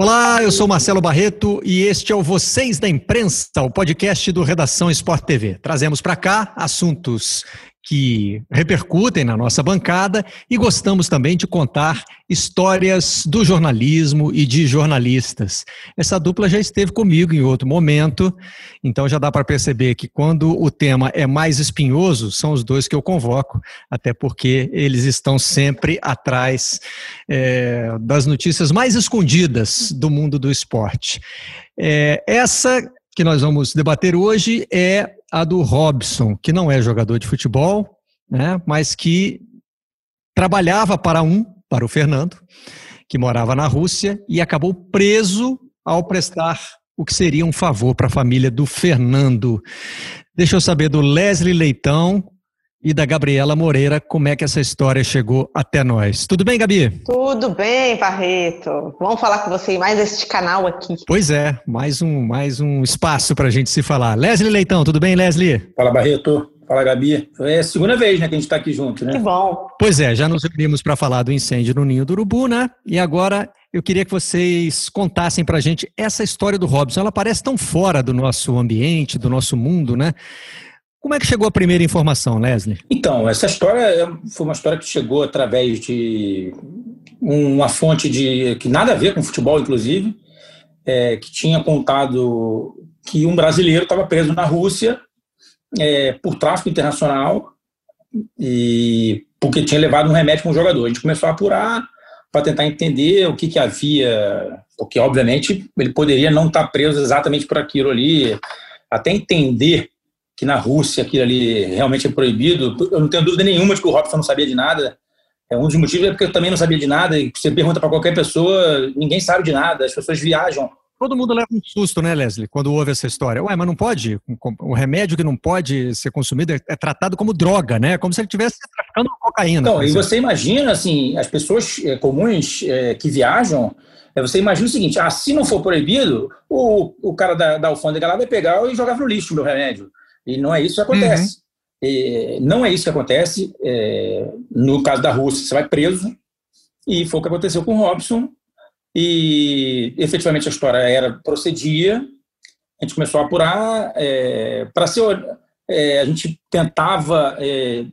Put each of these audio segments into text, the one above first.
Olá, eu sou Marcelo Barreto e este é o Vocês da Imprensa, o podcast do Redação Sport TV. Trazemos para cá assuntos que repercutem na nossa bancada e gostamos também de contar histórias do jornalismo e de jornalistas. Essa dupla já esteve comigo em outro momento, então já dá para perceber que quando o tema é mais espinhoso, são os dois que eu convoco, até porque eles estão sempre atrás é, das notícias mais escondidas do mundo do esporte. É, essa que nós vamos debater hoje é a do Robson, que não é jogador de futebol, né, mas que trabalhava para um, para o Fernando, que morava na Rússia e acabou preso ao prestar o que seria um favor para a família do Fernando. Deixa eu saber do Leslie Leitão, e da Gabriela Moreira, como é que essa história chegou até nós. Tudo bem, Gabi? Tudo bem, Barreto. Vamos falar com você em mais este canal aqui. Pois é, mais um, mais um espaço para a gente se falar. Leslie Leitão, tudo bem, Leslie? Fala, Barreto. Fala, Gabi. É a segunda vez né, que a gente está aqui junto, né? Que bom. Pois é, já nos reunimos para falar do incêndio no Ninho do Urubu, né? E agora eu queria que vocês contassem para a gente essa história do Robson. Ela parece tão fora do nosso ambiente, do nosso mundo, né? Como é que chegou a primeira informação, Leslie? Então, essa história é, foi uma história que chegou através de uma fonte de que nada a ver com futebol, inclusive, é, que tinha contado que um brasileiro estava preso na Rússia é, por tráfico internacional e porque tinha levado um remédio para um jogador. A gente começou a apurar para tentar entender o que, que havia, porque obviamente ele poderia não estar preso exatamente por aquilo ali, até entender que na Rússia aquilo ali realmente é proibido. Eu não tenho dúvida nenhuma de que o Robson não sabia de nada. É um dos motivos é porque eu também não sabia de nada. E você pergunta para qualquer pessoa, ninguém sabe de nada. As pessoas viajam. Todo mundo leva um susto, né, Leslie, quando ouve essa história. Ué, mas não pode? O remédio que não pode ser consumido é, é tratado como droga, né? Como se ele estivesse traficando cocaína. Então, e você imagina, assim, as pessoas é, comuns é, que viajam, você imagina o seguinte: ah, se não for proibido, o, o cara da, da alfândega lá vai pegar e jogar no lixo o meu remédio. E não é isso que acontece. Uhum. não é isso que acontece. É, no caso da Rússia, você vai preso, e foi o que aconteceu com o Robson. E efetivamente a história era procedia. A gente começou a apurar. É, para ser. É, a gente tentava é,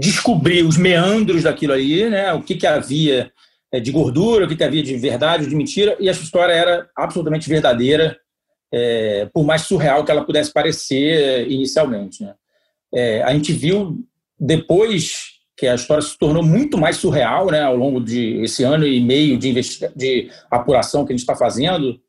descobrir os meandros daquilo aí, né? o que, que havia é, de gordura, o que, que havia de verdade, de mentira, e essa história era absolutamente verdadeira é, por mais surreal que ela pudesse parecer é, inicialmente. Né? É, a gente viu depois que a história se tornou muito mais surreal né, ao longo de esse ano e meio de, de apuração que a gente está fazendo.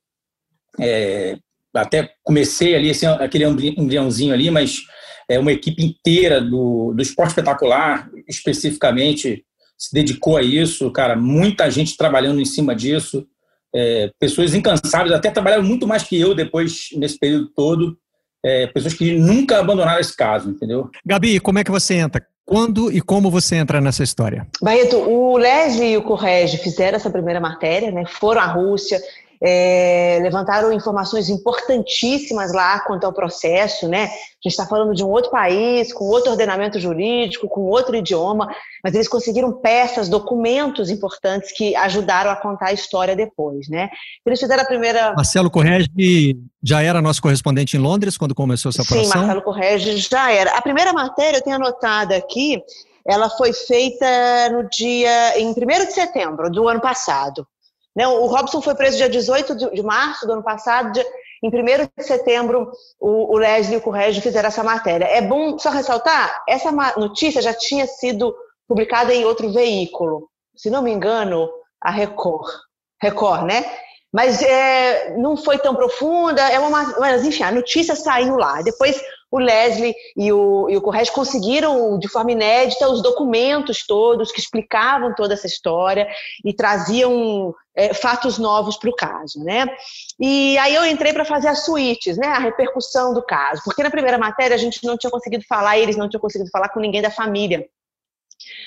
É, até comecei ali, esse, aquele embriãozinho ali, mas é uma equipe inteira do, do esporte espetacular, especificamente, se dedicou a isso, cara, muita gente trabalhando em cima disso é, pessoas incansáveis, até trabalharam muito mais que eu depois, nesse período todo, é, pessoas que nunca abandonaram esse caso, entendeu? Gabi, como é que você entra? Quando e como você entra nessa história? Barreto, o Leslie e o Correge fizeram essa primeira matéria, né? foram à Rússia, é, levantaram informações importantíssimas lá quanto ao processo, né? A gente está falando de um outro país, com outro ordenamento jurídico, com outro idioma, mas eles conseguiram peças, documentos importantes que ajudaram a contar a história depois, né? Eles fizeram a primeira. Marcelo Correge já era nosso correspondente em Londres quando começou essa apuração? Sim, Marcelo Correge já era. A primeira matéria, eu tenho anotado aqui, ela foi feita no dia em 1 de setembro do ano passado. Né? O Robson foi preso dia 18 de março do ano passado. Dia, em 1 de setembro, o, o Leslie e o Corrégio fizeram essa matéria. É bom só ressaltar, essa notícia já tinha sido publicada em outro veículo. Se não me engano, a Record. Record, né? Mas é, não foi tão profunda, é uma, mas enfim, a notícia saiu lá. Depois o Leslie e o, e o conseguiram, de forma inédita, os documentos todos que explicavam toda essa história e traziam é, fatos novos para o caso, né? E aí eu entrei para fazer as suítes, né? A repercussão do caso, porque na primeira matéria a gente não tinha conseguido falar, eles não tinham conseguido falar com ninguém da família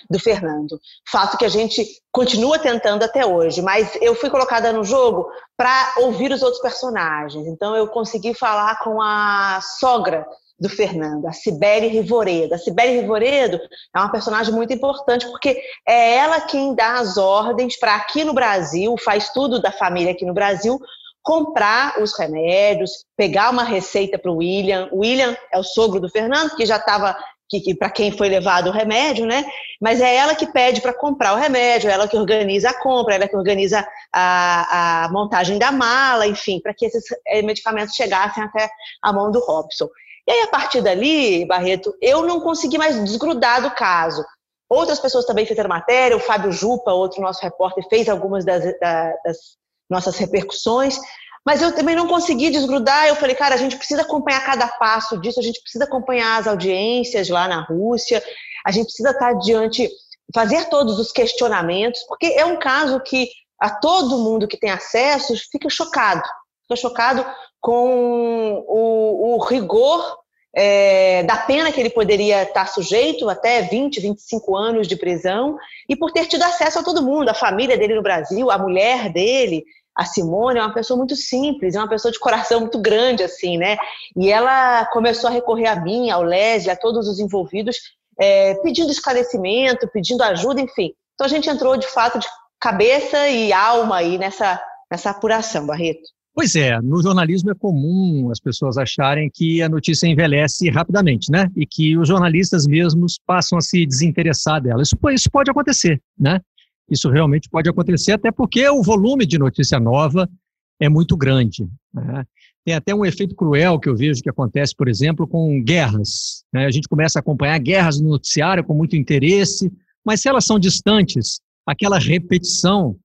do Fernando. Fato que a gente continua tentando até hoje, mas eu fui colocada no jogo para ouvir os outros personagens. Então eu consegui falar com a sogra do Fernando, a Cibele Rivoredo. A Cibele Rivoredo é uma personagem muito importante porque é ela quem dá as ordens para aqui no Brasil, faz tudo da família aqui no Brasil, comprar os remédios, pegar uma receita para o William. O William é o sogro do Fernando, que já estava que, que para quem foi levado o remédio, né? Mas é ela que pede para comprar o remédio, ela que organiza a compra, ela que organiza a, a montagem da mala, enfim, para que esses eh, medicamentos chegassem até a mão do Robson. E aí, a partir dali, Barreto, eu não consegui mais desgrudar do caso. Outras pessoas também fizeram matéria, o Fábio Jupa, outro nosso repórter, fez algumas das, das nossas repercussões, mas eu também não consegui desgrudar. Eu falei, cara, a gente precisa acompanhar cada passo disso, a gente precisa acompanhar as audiências lá na Rússia, a gente precisa estar diante, fazer todos os questionamentos, porque é um caso que a todo mundo que tem acesso fica chocado, chocado com o, o rigor é, da pena que ele poderia estar sujeito, até 20, 25 anos de prisão, e por ter tido acesso a todo mundo, a família dele no Brasil, a mulher dele, a Simone é uma pessoa muito simples, é uma pessoa de coração muito grande, assim, né? E ela começou a recorrer a mim, ao Leslie, a todos os envolvidos, é, pedindo esclarecimento, pedindo ajuda, enfim. Então a gente entrou, de fato, de cabeça e alma aí nessa, nessa apuração, Barreto. Pois é, no jornalismo é comum as pessoas acharem que a notícia envelhece rapidamente, né? E que os jornalistas mesmos passam a se desinteressar dela. Isso, isso pode acontecer, né? Isso realmente pode acontecer, até porque o volume de notícia nova é muito grande. Né? Tem até um efeito cruel que eu vejo que acontece, por exemplo, com guerras. Né? A gente começa a acompanhar guerras no noticiário com muito interesse, mas se elas são distantes, aquela repetição,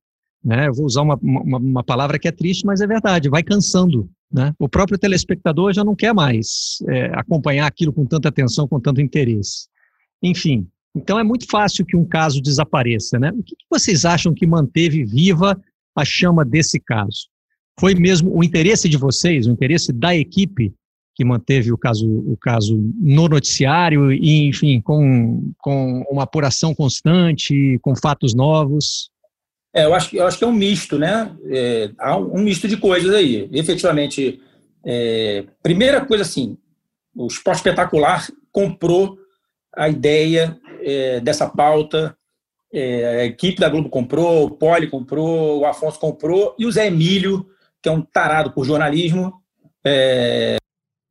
né? eu vou usar uma, uma, uma palavra que é triste, mas é verdade, vai cansando. Né? O próprio telespectador já não quer mais é, acompanhar aquilo com tanta atenção, com tanto interesse. Enfim, então é muito fácil que um caso desapareça, né? O que vocês acham que manteve viva a chama desse caso? Foi mesmo o interesse de vocês, o interesse da equipe que manteve o caso, o caso no noticiário e, enfim, com, com uma apuração constante, com fatos novos? É, eu, acho, eu acho que é um misto, né? É, há um, misto de coisas aí. Efetivamente, é, primeira coisa assim, o Esporte Espetacular comprou a ideia é, dessa pauta. É, a equipe da Globo comprou, o Poli comprou, o Afonso comprou e o Zé Emílio, que é um tarado por jornalismo. É...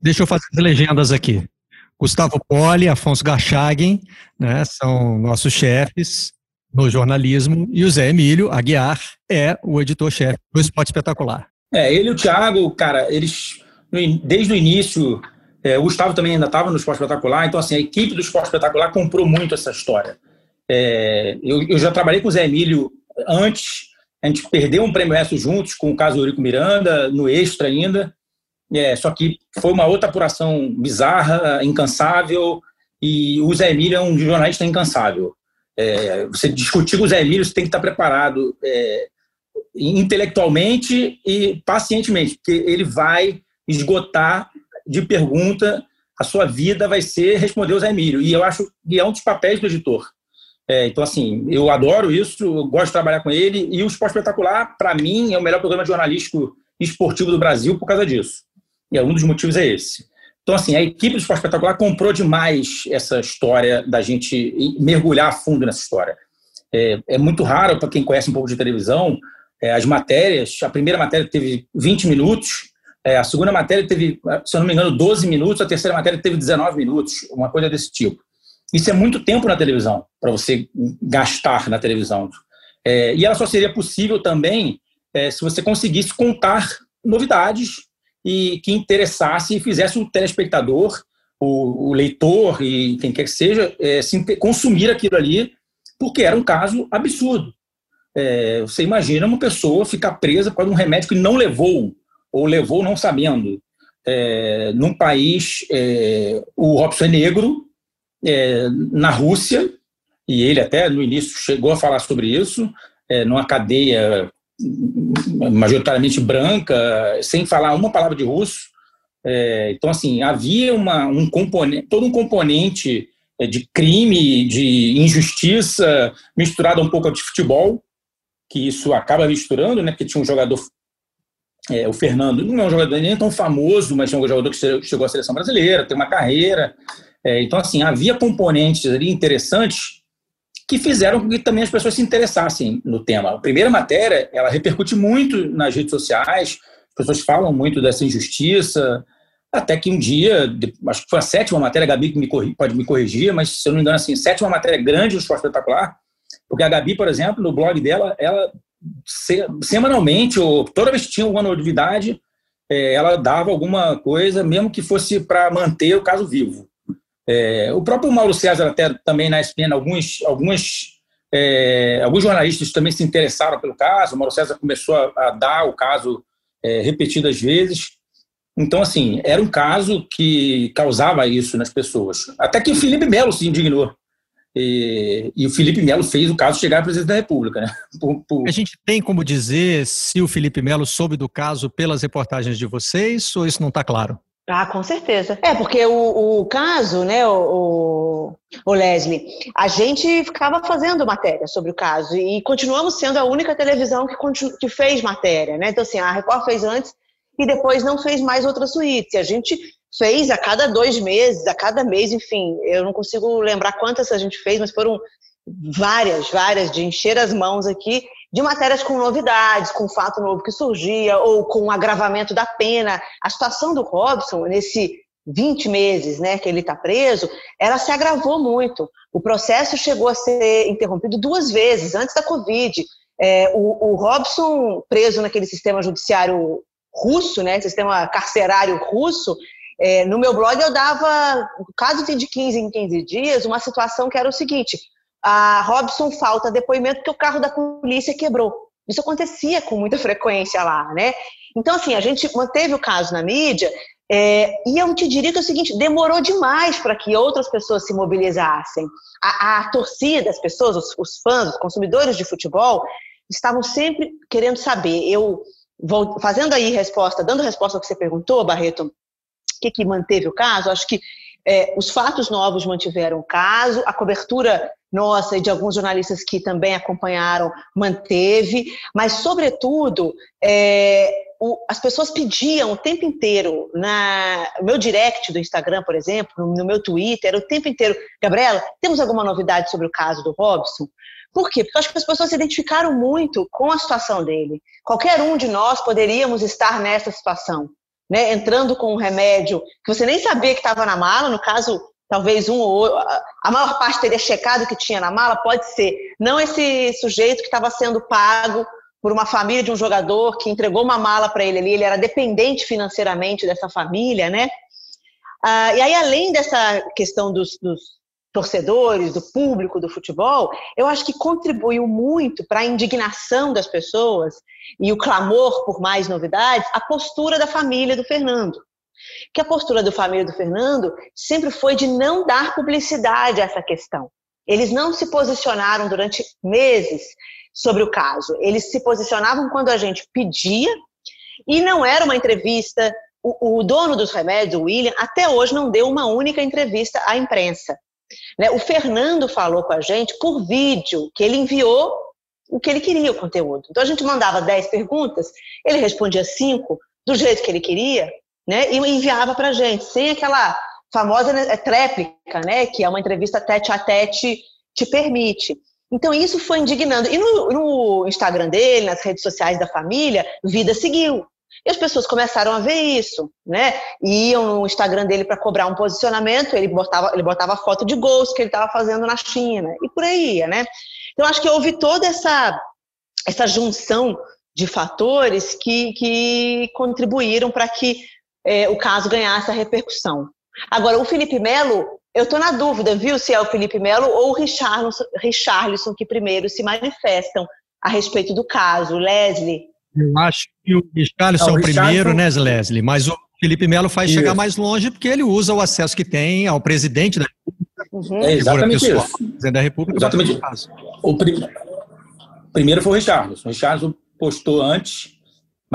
Deixa eu fazer as legendas aqui. Gustavo Poli, Afonso Garchagen, né, são nossos chefes no jornalismo, e o Zé Emílio Aguiar é o editor-chefe do Esporte Espetacular. É, ele e o Thiago, cara, eles, desde o início, é, o Gustavo também ainda estava no Esporte Espetacular, então assim, a equipe do Esporte Espetacular comprou muito essa história. É, eu, eu, já trabalhei com o Zé Emílio antes, a gente perdeu um prêmio ESSO juntos com o caso do Eurico Miranda, no Extra ainda, é, só que foi uma outra apuração bizarra, incansável, e o Zé Emílio é um jornalista incansável. É, você discutir com o Zé Emílio, você tem que estar preparado é, intelectualmente e pacientemente, porque ele vai esgotar de pergunta, a sua vida vai ser responder o Zé Emílio. E eu acho que é um dos papéis do editor. É, então, assim, eu adoro isso, eu gosto de trabalhar com ele. E o Esporte Espetacular, para mim, é o melhor programa jornalístico esportivo do Brasil por causa disso. E um dos motivos é esse. Então, assim, a equipe do Esporte Espetacular comprou demais essa história da gente mergulhar a fundo nessa história. É, é muito raro, para quem conhece um pouco de televisão, é, as matérias, a primeira matéria teve 20 minutos, é, a segunda matéria teve, se eu não me engano, 12 minutos, a terceira matéria teve 19 minutos, uma coisa desse tipo. Isso é muito tempo na televisão, para você gastar na televisão. É, e ela só seria possível também é, se você conseguisse contar novidades e que interessasse e fizesse o telespectador, o, o leitor e quem quer que seja, é, consumir aquilo ali, porque era um caso absurdo. É, você imagina uma pessoa ficar presa por um remédio que não levou ou levou não sabendo. é, num país, é, o Robson é negro, é, na Rússia, e ele até no início chegou a falar sobre isso, é, numa cadeia majoritariamente branca, sem falar uma palavra de russo. É, então, assim, havia uma, um componente, todo um componente é, de crime, de injustiça, misturado um pouco de futebol, que isso acaba misturando, né? Porque tinha um jogador, é, o Fernando, não é um jogador nem tão famoso, mas é um jogador que chegou à seleção brasileira, tem uma carreira. É, então, assim, havia componentes ali interessantes que fizeram com que também as pessoas se interessassem no tema. A primeira matéria, ela repercute muito nas redes sociais, as pessoas falam muito dessa injustiça, até que um dia, acho que foi a sétima matéria, a Gabi me corri, pode me corrigir, mas se eu não me engano, assim, sétima matéria grande no Esporte Espetacular, porque a Gabi, por exemplo, no blog dela, ela semanalmente, ou toda vez que tinha alguma novidade, é, ela dava alguma coisa, mesmo que fosse para manter o caso vivo. É, o próprio Mauro César, até também na ESPN, alguns, alguns, é, alguns jornalistas também se interessaram pelo caso. O Mauro César começou a, a dar o caso é, repetidas vezes. Então, assim, era um caso que causava isso nas pessoas. Até que o Felipe Melo se indignou. E, e, o Felipe Melo fez o caso chegar à presidência da República. Né? Por, por... A gente tem como dizer se o Felipe Melo soube do caso pelas reportagens de vocês ou isso não está claro? Ah, com certeza. É, porque o, o caso, né, o, o, Leslie, a gente ficava fazendo matéria sobre o caso e continuamos sendo a única televisão que, que fez matéria, né? Então, assim, a Record fez antes e depois não fez mais outras suítes. A gente fez a cada dois meses, a cada mês, enfim, eu não consigo lembrar quantas a gente fez, mas foram várias, várias, de encher as mãos aqui de matérias com novidades, com fato novo que surgia, ou com agravamento da pena. A situação do Robson, nesse 20 meses né, que ele está preso, ela se agravou muito. O processo chegou a ser interrompido duas vezes, antes da Covid. É, o, o Robson, preso naquele sistema judiciário russo, né, sistema carcerário russo, é, no meu blog eu dava, caso de 15 em 15 dias, uma situação que era o seguinte: a Robson falta depoimento porque o carro da polícia quebrou. Isso acontecia com muita frequência lá, né? Então, assim, a gente manteve o caso na mídia é, e eu te diria que é o seguinte, demorou demais para que outras pessoas se mobilizassem. A, a torcida, as pessoas, os, os, fãs, os consumidores de futebol, estavam sempre querendo saber. Eu vou fazendo aí resposta, dando resposta ao que você perguntou, Barreto, o que, que manteve o caso, acho que é, os fatos novos mantiveram o caso, a cobertura nossa e de alguns jornalistas que também acompanharam manteve, mas, sobretudo, é, o, as pessoas pediam o tempo inteiro, na, no meu direct do Instagram, por exemplo, no, no meu Twitter, o tempo inteiro, Gabriela, temos alguma novidade sobre o caso do Robson? Por quê? Porque eu acho que as pessoas se identificaram muito com a situação dele. Qualquer um de nós poderíamos estar nessa situação né, entrando com um remédio que você nem sabia que estava na mala, no caso, talvez um ou outro, a maior parte teria checado que tinha na mala, pode ser. Não esse sujeito que estava sendo pago por uma família de um jogador que entregou uma mala para ele ali, ele era dependente financeiramente dessa família, né? Ah, e aí, além dessa questão dos, dos torcedores, do público do futebol, eu acho que contribuiu muito para a indignação das pessoas e o clamor por mais novidades, a postura da família do Fernando. Que a postura da família do Fernando sempre foi de não dar publicidade a essa questão. Eles não se posicionaram durante meses sobre o caso. Eles se posicionavam quando a gente pedia e não era uma entrevista. O, o dono dos remédios, o William, até hoje não deu uma única entrevista à imprensa. Né? O Fernando falou com a gente por vídeo, que ele enviou o que ele queria, o conteúdo. Então a gente mandava 10 perguntas, ele respondia 5 do jeito que ele queria, né? E enviava para gente, sem aquela famosa né, é, tréplica, né? Que é uma entrevista tete a tete te permite. Então isso foi indignando. E no, no Instagram dele, nas redes sociais da família, vida seguiu. E as pessoas começaram a ver isso, né? E iam no Instagram dele para cobrar um posicionamento, ele botava, ele botava foto de gols que ele estava fazendo na China, e por aí, né? Então, acho que houve toda essa, essa junção de fatores que, que contribuíram para que é, o caso ganhasse a repercussão. Agora, o Felipe Melo, eu estou na dúvida, viu, se é o Felipe Melo ou o Richarlison, Richarlison que primeiro se manifestam a respeito do caso. Leslie, eu acho que o Richarlison é o primeiro, né, Leslie? Mas o, Felipe Melo faz isso. chegar mais longe porque ele usa o acesso que tem ao presidente da República. Uhum. É exatamente pessoal, isso. Presidente da República. Exatamente. O prim... primeiro foi o Richardson. O Richardson postou antes,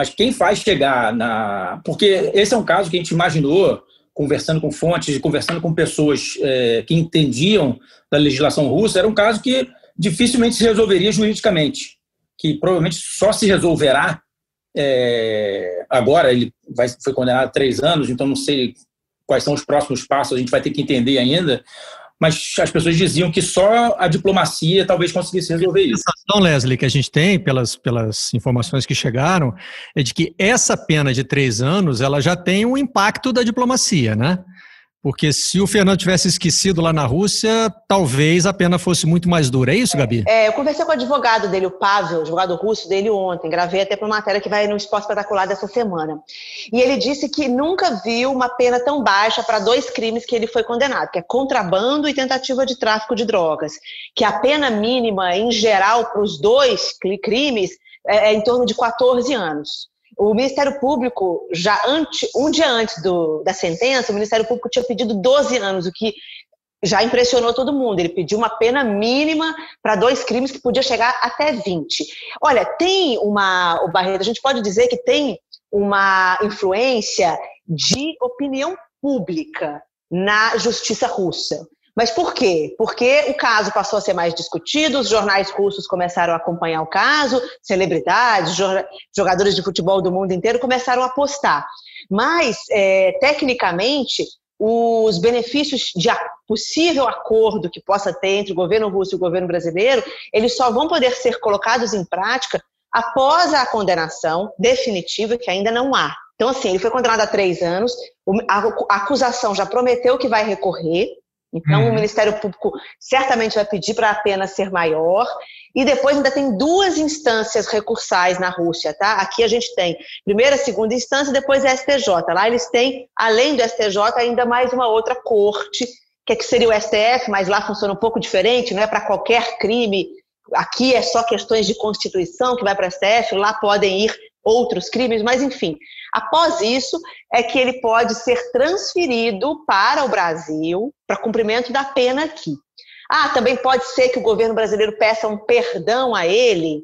mas quem faz chegar na. Porque esse é um caso que a gente imaginou, conversando com fontes, conversando com pessoas é, que entendiam da legislação russa, era um caso que dificilmente se resolveria juridicamente, que provavelmente só se resolverá é, agora. Ele vai, foi condenado a três anos, então não sei quais são os próximos passos, a gente vai ter que entender ainda mas as pessoas diziam que só a diplomacia talvez conseguisse resolver isso. A sensação, Leslie, que a gente tem pelas, pelas informações que chegaram é de que essa pena de três anos ela já tem um impacto da diplomacia, né? Porque se o Fernando tivesse esquecido lá na Rússia, talvez a pena fosse muito mais dura. É isso, Gabi? É, eu conversei com o advogado dele, o Pavel, advogado russo dele ontem. Gravei até para uma matéria que vai no Esporte Espetacular dessa semana. E ele disse que nunca viu uma pena tão baixa para dois crimes que ele foi condenado, que é contrabando e tentativa de tráfico de drogas. Que a pena mínima, em geral, para os dois crimes é, é em torno de 14 anos. O Ministério Público, já antes, um dia antes do, da sentença, o Ministério Público tinha pedido 12 anos, o que já impressionou todo mundo. Ele pediu uma pena mínima para dois crimes que podia chegar até 20. Olha, tem uma. O Barreto, a gente pode dizer que tem uma influência de opinião pública na justiça russa. Mas por quê? Porque o caso passou a ser mais discutido, os jornais russos começaram a acompanhar o caso, celebridades, jogadores de futebol do mundo inteiro começaram a apostar. Mas, é, tecnicamente, os benefícios de possível acordo que possa ter entre o governo russo e o governo brasileiro, eles só vão poder ser colocados em prática após a condenação definitiva, que ainda não há. Então, assim, ele foi condenado a três anos, a acusação já prometeu que vai recorrer, então, uhum. o Ministério Público certamente vai pedir para a pena ser maior. E depois ainda tem duas instâncias recursais na Rússia, tá? Aqui a gente tem primeira, segunda instância, depois a STJ. Lá eles têm, além do STJ, ainda mais uma outra corte, que, é que seria o STF, mas lá funciona um pouco diferente, não é para qualquer crime. Aqui é só questões de Constituição que vai para o STF, lá podem ir outros crimes, mas enfim. Após isso, é que ele pode ser transferido para o Brasil para cumprimento da pena aqui. Ah, também pode ser que o governo brasileiro peça um perdão a ele,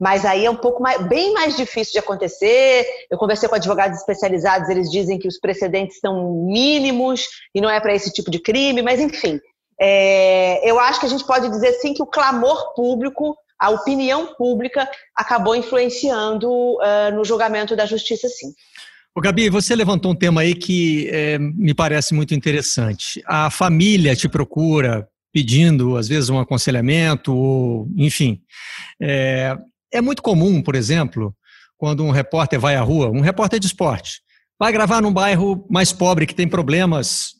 mas aí é um pouco mais, bem mais difícil de acontecer. Eu conversei com advogados especializados, eles dizem que os precedentes são mínimos e não é para esse tipo de crime, mas enfim. É, eu acho que a gente pode dizer sim que o clamor público a opinião pública acabou influenciando uh, no julgamento da justiça, sim. O Gabi, você levantou um tema aí que é, me parece muito interessante. A família te procura pedindo, às vezes, um aconselhamento, ou, enfim. É, é muito comum, por exemplo, quando um repórter vai à rua, um repórter de esporte, vai gravar num bairro mais pobre que tem problemas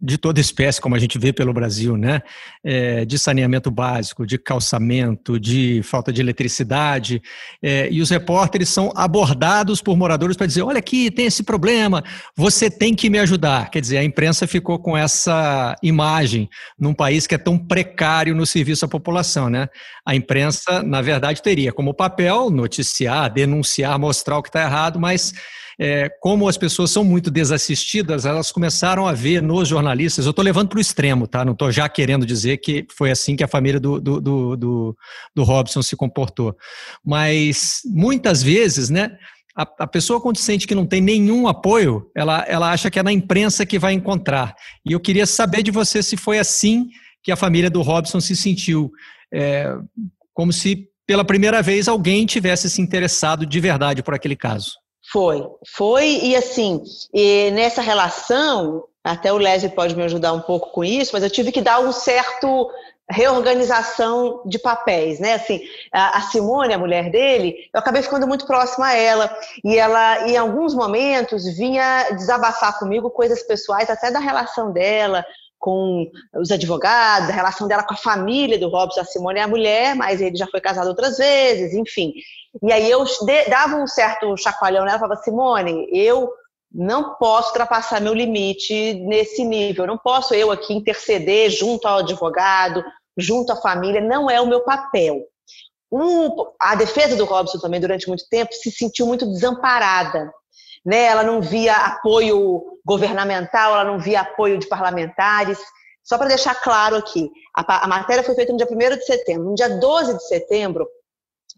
de toda espécie, como a gente vê pelo Brasil, né? É, de saneamento básico, de calçamento, de falta de eletricidade. É, e os repórteres são abordados por moradores para dizer: olha aqui, tem esse problema, você tem que me ajudar. Quer dizer, a imprensa ficou com essa imagem num país que é tão precário no serviço à população, né? A imprensa, na verdade, teria como papel noticiar, denunciar, mostrar o que está errado, mas é, como as pessoas são muito desassistidas, elas começaram a ver nos jornalistas. Eu estou levando para o extremo, tá? Não estou já querendo dizer que foi assim que a família do, do, do, do, do Robson se comportou. Mas muitas vezes, né? A, pessoa, quando sente que não tem nenhum apoio, ela, ela acha que é na imprensa que vai encontrar. E eu queria saber de você se foi assim que a família do Robson se sentiu. É, como se pela primeira vez alguém tivesse se interessado de verdade por aquele caso. Foi, foi, e assim, e nessa relação, até o Leslie pode me ajudar um pouco com isso, mas eu tive que dar um certo reorganização de papéis, né? Assim, a Simone, a mulher dele, eu acabei ficando muito próxima a ela e ela, em alguns momentos, vinha desabafar comigo coisas pessoais, até da relação dela com os advogados, a relação dela com a família do Robson. A Simone é a mulher, mas ele já foi casado outras vezes, enfim. E aí eu dava um certo chacoalhão nela, falava, Simone, eu não posso ultrapassar meu limite nesse nível, não posso eu aqui interceder junto ao advogado, junto à família, não é o meu papel. O, a defesa do Robson também, durante muito tempo, se sentiu muito desamparada, né? ela não via apoio governamental, ela não via apoio de parlamentares. Só para deixar claro aqui, a, a, matéria foi feita no dia 1 de setembro. No dia 12 de setembro,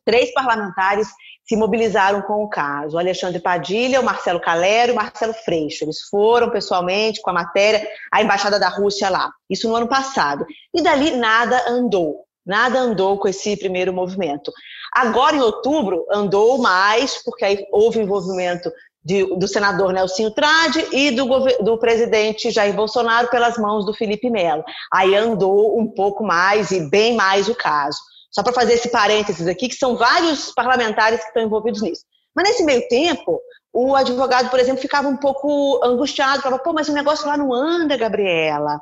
três parlamentares se mobilizaram com o caso. O Alexandre Padilha, o Marcelo Calero e o Marcelo Freixo. Eles foram pessoalmente com a matéria à Embaixada da Rússia lá. Isso no ano passado. E dali nada andou. Nada andou com esse primeiro movimento. Agora, em outubro, andou mais, porque aí houve envolvimento de, do senador Nelsinho Trade e do, do, presidente Jair Bolsonaro pelas mãos do Felipe Melo. Aí andou um pouco mais e bem mais o caso. Só para fazer esse parênteses aqui, que são vários parlamentares que estão envolvidos nisso. Mas nesse meio tempo, o advogado, por exemplo, ficava um pouco angustiado, falava, pô, mas o negócio lá não anda, Gabriela.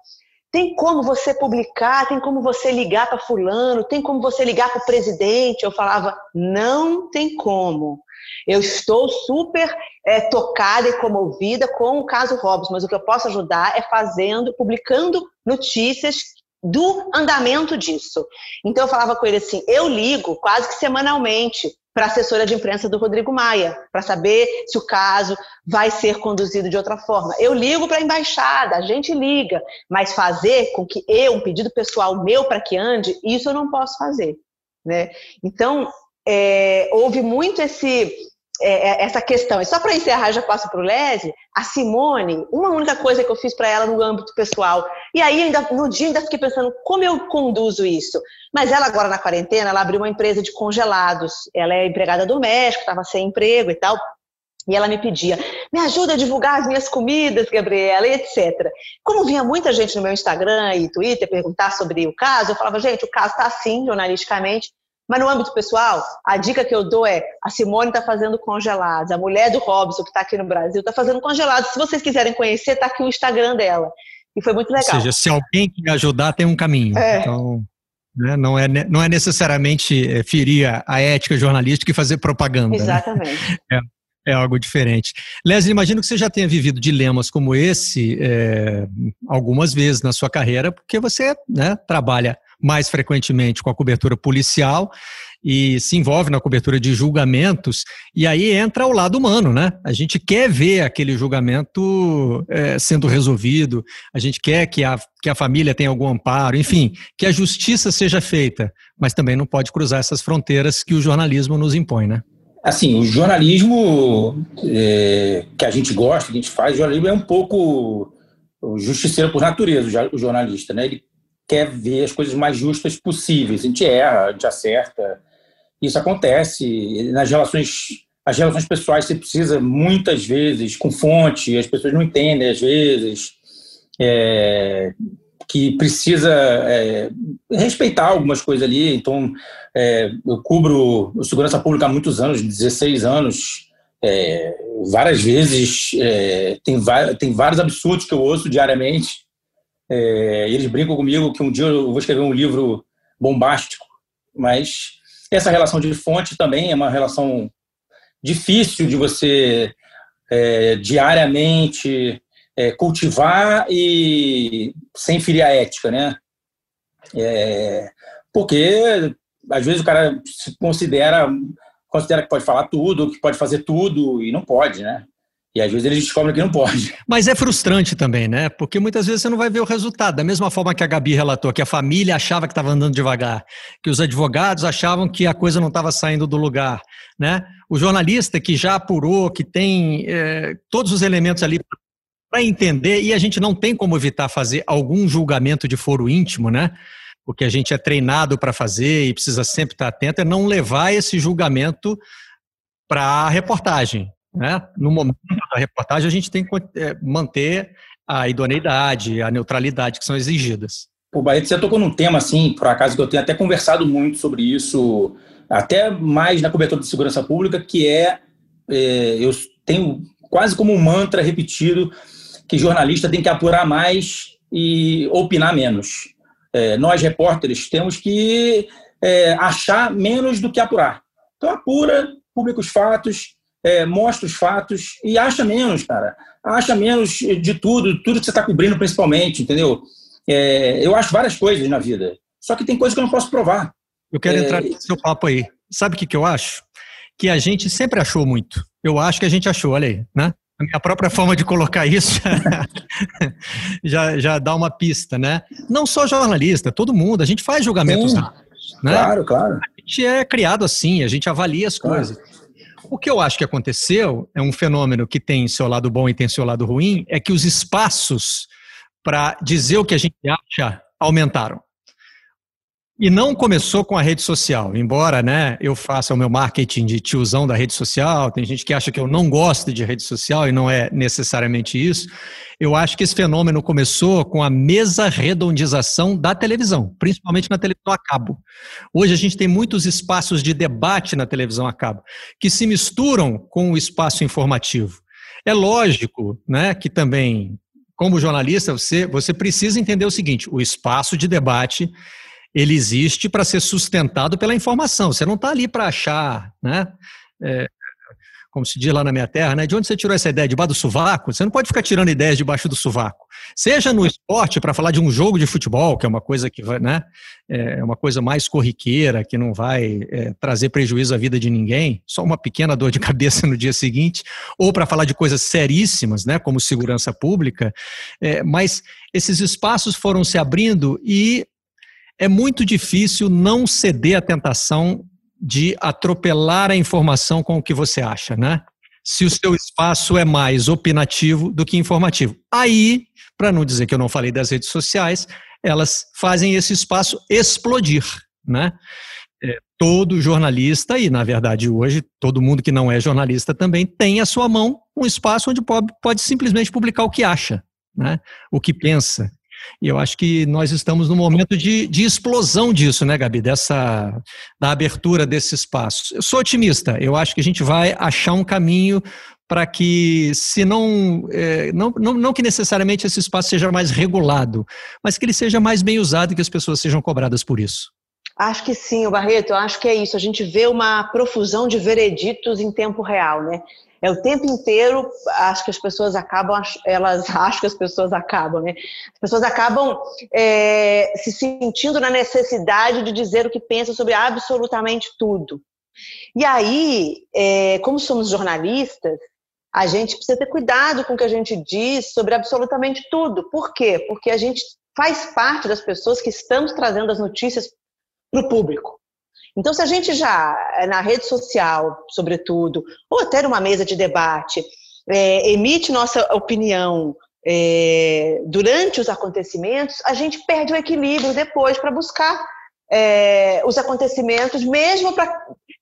Tem como você publicar, tem como você ligar para fulano, tem como você ligar para o presidente. Eu falava, não tem como. Eu estou super é, tocada e comovida com o caso Robson, mas o que eu posso ajudar é fazendo, publicando notícias do andamento disso. Então eu falava com ele assim: eu ligo quase que semanalmente para a assessora de imprensa do Rodrigo Maia, para saber se o caso vai ser conduzido de outra forma. Eu ligo para a embaixada, a gente liga, mas fazer com que eu, um pedido pessoal meu para que ande, isso eu não posso fazer. Né? Então, é, houve muito esse é, é, essa questão. E só para encerrar, já passo para o Lese, a Simone, uma única coisa que eu fiz para ela no âmbito pessoal. E aí, ainda, no dia, ainda fiquei pensando como eu conduzo isso. Mas ela, agora na quarentena, ela abriu uma empresa de congelados. Ela é empregada doméstica, estava sem emprego e tal. E ela me pedia, me ajuda a divulgar as minhas comidas, Gabriela, e etc. Como vinha muita gente no meu Instagram e Twitter perguntar sobre o caso, eu falava, gente, o caso está assim, jornalisticamente, mas no âmbito pessoal, a dica que eu dou é: a Simone está fazendo congelados, a mulher do Robson, que está aqui no Brasil, está fazendo congelados. Se vocês quiserem conhecer, está aqui o Instagram dela. E foi muito legal. Ou seja, se alguém me ajudar, tem um caminho. É. Então, né, não, é, não é necessariamente é, ferir a, a ética jornalística e fazer propaganda. Né? Exatamente. Né? É, é algo diferente. Leslie, imagino que você já tenha vivido dilemas como esse é, algumas vezes na sua carreira, porque você né, trabalha mais frequentemente com a cobertura policial e se envolve na cobertura de julgamentos, e aí entra o lado humano, né? A gente quer ver aquele julgamento é, sendo resolvido, a gente quer que a, que a família tenha algum amparo, enfim, que a justiça seja feita, mas também não pode cruzar essas fronteiras que o jornalismo nos impõe, né? Assim, o jornalismo é, que a gente gosta, que a gente faz, o jornalismo é um pouco justiceiro por natureza, o jornalista, né? Ele quer ver as coisas mais justas possíveis. A gente erra, a gente acerta. Isso acontece nas relações as relações pessoais você precisa muitas vezes com fonte, as pessoas não entendem às vezes é, que precisa é, respeitar algumas coisas ali. Então, é, eu cubro segurança pública há muitos anos, 16 anos. É, várias vezes é, tem, tem vários absurdos que eu ouço diariamente é, eles brincam comigo que um dia eu vou escrever um livro bombástico, mas essa relação de fonte também é uma relação difícil de você é, diariamente é, cultivar e sem ferir a ética, né? É, porque às vezes o cara se considera considera que pode falar tudo, que pode fazer tudo e não pode, né? E às vezes eles descobrem que não pode. Mas é frustrante também, né? Porque muitas vezes você não vai ver o resultado. Da mesma forma que a Gabi relatou, que a família achava que estava andando devagar, que os advogados achavam que a coisa não estava saindo do lugar, né? O jornalista que já apurou, que tem é, todos os elementos ali para entender, e a gente não tem como evitar fazer algum julgamento de foro íntimo, né? Porque a gente é treinado para fazer e precisa sempre estar atento, é não levar esse julgamento para a reportagem. Né? No momento da reportagem, a gente tem que é, manter a idoneidade, a neutralidade que são exigidas. O Barreto, você tocou num tema, assim, por acaso, que eu tenho até conversado muito sobre isso, até mais na cobertura de segurança pública, que é, é eu tenho quase como um mantra repetido que jornalista tem que apurar mais e opinar menos. É, nós, repórteres, temos que é, achar menos do que apurar. Então, apura, publica os fatos, é, mostra os fatos e acha menos, cara. Acha menos de tudo, tudo que você está cobrindo principalmente, entendeu? É, eu acho várias coisas na vida, só que tem coisas que eu não posso provar. Eu quero é... entrar no seu papo aí. Sabe o que, que eu acho? Que a gente sempre achou muito. Eu acho que a gente achou, olha aí, né? A minha própria forma de colocar isso já, já dá uma pista, né? Não só jornalista, todo mundo, a gente faz julgamentos rápidos, né? Claro, claro. A gente é criado assim, a gente avalia as claro. coisas. O que eu acho que aconteceu é um fenômeno que tem seu lado bom e tem seu lado ruim, é que os espaços para dizer o que a gente acha aumentaram. E não começou com a rede social, embora né, eu faça o meu marketing de tiozão da rede social, tem gente que acha que eu não gosto de rede social e não é necessariamente isso. Eu acho que esse fenômeno começou com a mesa redondização da televisão, principalmente na televisão a cabo. Hoje a gente tem muitos espaços de debate na televisão a cabo, que se misturam com o espaço informativo. É lógico né, que também, como jornalista, você, você precisa entender o seguinte: o espaço de debate ele existe para ser sustentado pela informação. Você não está ali para achar, né? É, como se diz lá na minha terra, né? De onde você tirou essa ideia? Debaixo do sovaco? Você não pode ficar tirando ideias debaixo do sovaco. Seja no esporte, para falar de um jogo de futebol, que é uma coisa que vai, né? É uma coisa mais corriqueira, que não vai é, trazer prejuízo à vida de ninguém, só uma pequena dor de cabeça no dia seguinte, ou para falar de coisas seríssimas, né? Como segurança pública. É, mas esses espaços foram se abrindo e é muito difícil não ceder à tentação de atropelar a informação com o que você acha, né? Se o seu espaço é mais opinativo do que informativo. Aí, para não dizer que eu não falei das redes sociais, elas fazem esse espaço explodir, né? É, todo jornalista, e na verdade hoje todo mundo que não é jornalista também, tem à sua mão um espaço onde pode, pode simplesmente publicar o que acha, né? o que pensa, e eu acho que nós estamos num momento de, de explosão disso, né, Gabi? Dessa, da abertura desse espaço. Eu sou otimista, eu acho que a gente vai achar um caminho para que, se não, é, não, não, não que necessariamente esse espaço seja mais regulado, mas que ele seja mais bem usado e que as pessoas sejam cobradas por isso. Acho que sim, Barreto, acho que é isso. A gente vê uma profusão de vereditos em tempo real, né? É o tempo inteiro, acho que as pessoas acabam, elas acham que as pessoas acabam, né? As pessoas acabam é, se sentindo na necessidade de dizer o que pensam sobre absolutamente tudo. E aí, é, como somos jornalistas, a gente precisa ter cuidado com o que a gente diz sobre absolutamente tudo. Por quê? Porque a gente faz parte das pessoas que estamos trazendo as notícias para o público. Então, se a gente já, eh, na rede social, sobretudo, ou até numa mesa de debate, é, emite nossa opinião é, durante os acontecimentos, a gente perde o equilíbrio depois para buscar é, os acontecimentos, mesmo para,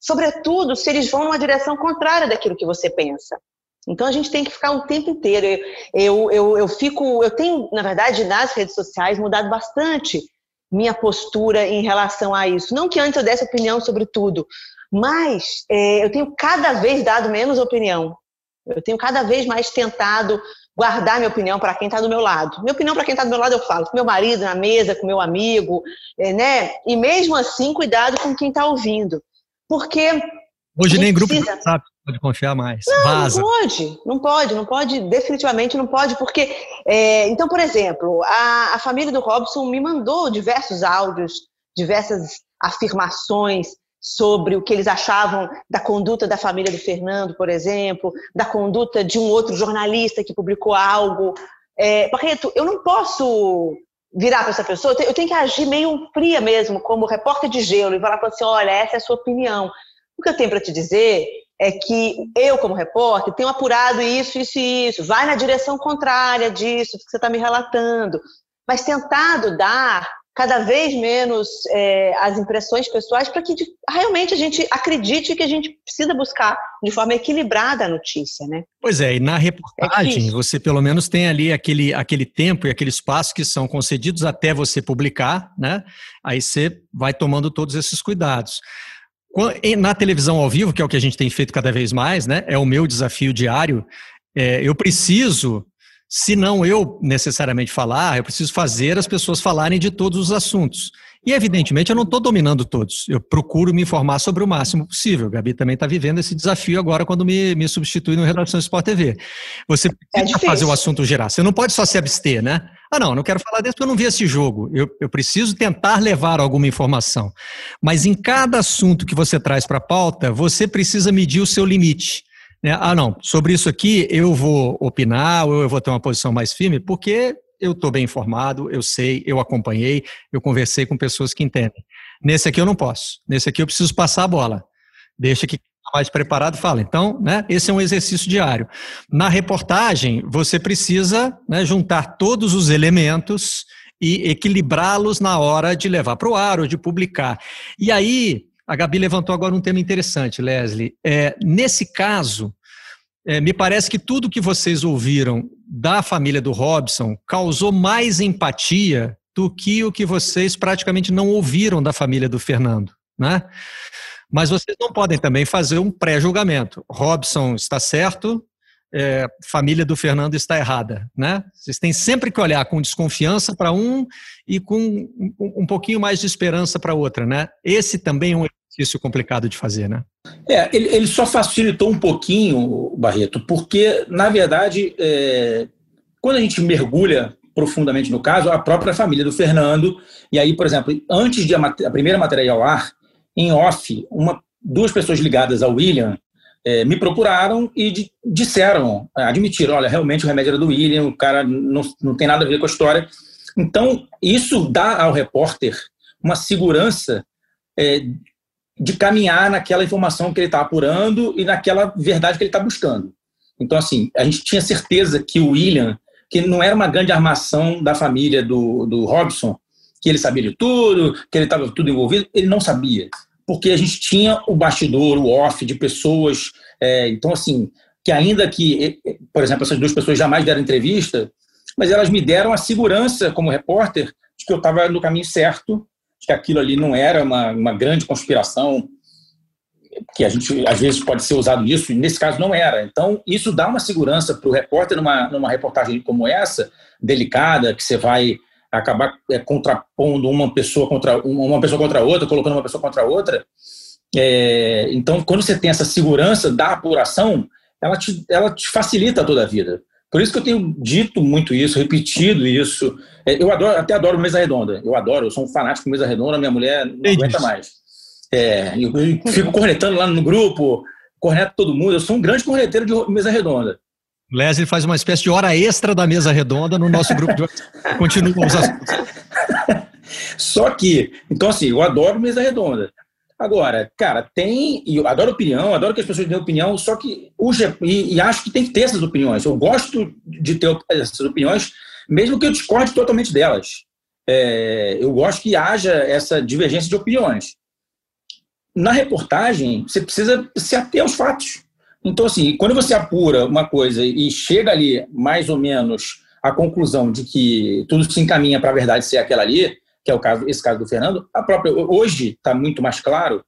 sobretudo, se eles vão numa direção contrária daquilo que você pensa. Então a gente tem que ficar o tempo inteiro. Eu, eu, eu, eu fico, eu tenho, na verdade, nas redes sociais mudado bastante minha postura em relação a isso. Não que antes eu desse opinião sobre tudo, mas é, eu tenho cada vez dado menos opinião. Eu tenho cada vez mais tentado guardar minha opinião para quem está do meu lado. Minha opinião para quem está do meu lado eu falo com meu marido na mesa, com meu amigo, é, né? E mesmo assim, cuidado com quem está ouvindo, porque hoje nem grupo precisa... de WhatsApp pode confiar mais. Não, Vaza. não pode, não pode, não pode, definitivamente não pode, porque, é, então, por exemplo, a, a família do Robson me mandou diversos áudios, diversas afirmações sobre o que eles achavam da conduta da família do Fernando, por exemplo, da conduta de um outro jornalista que publicou algo. É, Barreto, eu não posso virar para essa pessoa, eu tenho que agir meio fria mesmo, como repórter de gelo, e falar para você, olha, essa é a sua opinião. O que eu tenho para te dizer é que eu, como repórter, tenho apurado isso, isso e isso, vai na direção contrária disso que você está me relatando, mas tentado dar cada vez menos é, as impressões pessoais para que realmente a gente acredite que a gente precisa buscar de forma equilibrada a notícia, né? Pois é, e na reportagem é você pelo menos tem ali aquele, aquele tempo e aquele espaço que são concedidos até você publicar, né? Aí você vai tomando todos esses cuidados. Na televisão ao vivo, que é o que a gente tem feito cada vez mais, né? É o meu desafio diário. É, eu preciso, se não eu necessariamente falar, eu preciso fazer as pessoas falarem de todos os assuntos. E, evidentemente, eu não estou dominando todos. Eu procuro me informar sobre o máximo possível. Gabi também está vivendo esse desafio agora quando me, me substitui no Redação Sport TV. Você é precisa é fazer o assunto girar. Você não pode só se abster, né? Ah, não, não quero falar desse porque eu não vi esse jogo. Eu, eu preciso tentar levar alguma informação. Mas em cada assunto que você traz para a pauta, você precisa medir o seu limite. É, ah, não, sobre isso aqui eu vou opinar ou eu vou ter uma posição mais firme, porque eu estou bem informado, eu sei, eu acompanhei, eu conversei com pessoas que entendem. Nesse aqui eu não posso. Nesse aqui eu preciso passar a bola. Deixa que mais preparado fala. Então, né, esse é um exercício diário. Na reportagem, você precisa né, juntar todos os elementos e equilibrá-los na hora de levar para o ar ou de publicar. E aí, a Gabi levantou agora um tema interessante, Leslie. É, nesse caso, é, me parece que tudo que vocês ouviram da família do Robson causou mais empatia do que o que vocês praticamente não ouviram da família do Fernando, né? Mas vocês não podem também fazer um pré-julgamento. Robson está certo, é, família do Fernando está errada, né? Vocês têm sempre que olhar com desconfiança para um e com um, um pouquinho mais de esperança para outra, né? Esse também é um exercício complicado de fazer, né? É, ele, ele só facilitou um pouquinho, Barreto, porque, na verdade, é, quando a gente mergulha profundamente no caso, a própria família do Fernando, e aí, por exemplo, antes de a, a primeira matéria ao ar, em off, uma, duas pessoas ligadas ao William é, me procuraram e disseram, admitiram, olha, realmente o remédio era do William, o cara não, não tem nada a ver com a história. Então, isso dá ao repórter uma segurança é, de caminhar naquela informação que ele está apurando e naquela verdade que ele está buscando. Então, assim, a gente tinha certeza que o William, que não era uma grande armação da família do, do Robson, que ele sabia de tudo, que ele estava tudo envolvido, ele não sabia. Porque a gente tinha o bastidor, o off de pessoas. É, então, assim, que ainda que, por exemplo, essas duas pessoas jamais deram entrevista, mas elas me deram a segurança como repórter de que eu estava no caminho certo que aquilo ali não era uma, uma grande conspiração, que a gente às vezes pode ser usado isso, e nesse caso não era. Então, isso dá uma segurança para o repórter numa, numa reportagem como essa, delicada, que você vai acabar é, contrapondo uma pessoa contra uma pessoa contra outra, colocando uma pessoa contra outra. É, então, quando você tem essa segurança da apuração, ela te, ela te facilita toda a vida. Por isso que eu tenho dito muito isso, repetido isso. É, eu adoro, até adoro mesa redonda. Eu adoro, eu sou um fanático de mesa redonda, minha mulher não aguenta mais. É, eu, eu fico cornetando lá no grupo, corneto todo mundo. Eu sou um grande corneteiro de mesa redonda. Leslie faz uma espécie de hora extra da mesa redonda no nosso grupo de continua os assuntos. Só que, então assim, eu adoro mesa redonda. Agora, cara, tem. E eu adoro opinião, adoro que as pessoas dêem opinião, só que. O, e, e acho que tem que ter essas opiniões. Eu gosto de ter essas opiniões, mesmo que eu discorde totalmente delas. É, eu gosto que haja essa divergência de opiniões. Na reportagem, você precisa se ater aos fatos. Então, assim, quando você apura uma coisa e chega ali mais ou menos à conclusão de que tudo se encaminha para a verdade ser aquela ali, que é o caso, esse caso do Fernando, a própria, hoje está muito mais claro,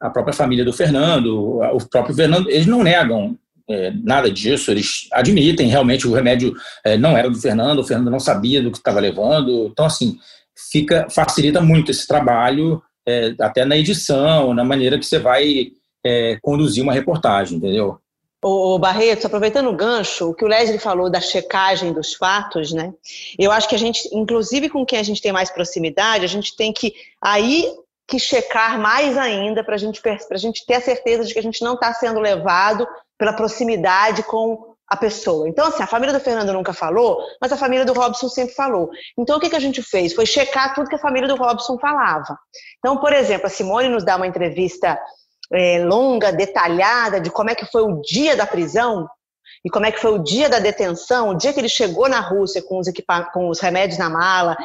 a própria família do Fernando, o próprio Fernando, eles não negam é, nada disso, eles admitem realmente o remédio é, não era do Fernando, o Fernando não sabia do que estava levando, então assim, fica, facilita muito esse trabalho, é, até na edição, na maneira que você vai é, conduzir uma reportagem, entendeu? O Barreto, aproveitando o gancho, o que o Leslie falou da checagem dos fatos, né? Eu acho que a gente, inclusive com quem a gente tem mais proximidade, a gente tem que aí que checar mais ainda para gente, a gente ter a certeza de que a gente não está sendo levado pela proximidade com a pessoa. Então, assim, a família do Fernando nunca falou, mas a família do Robson sempre falou. Então, o que, que a gente fez? Foi checar tudo que a família do Robson falava. Então, por exemplo, a Simone nos dá uma entrevista é, longa, detalhada de como é que foi o dia da prisão e como é que foi o dia da detenção, o dia que ele chegou na Rússia com os, com os remédios na mala,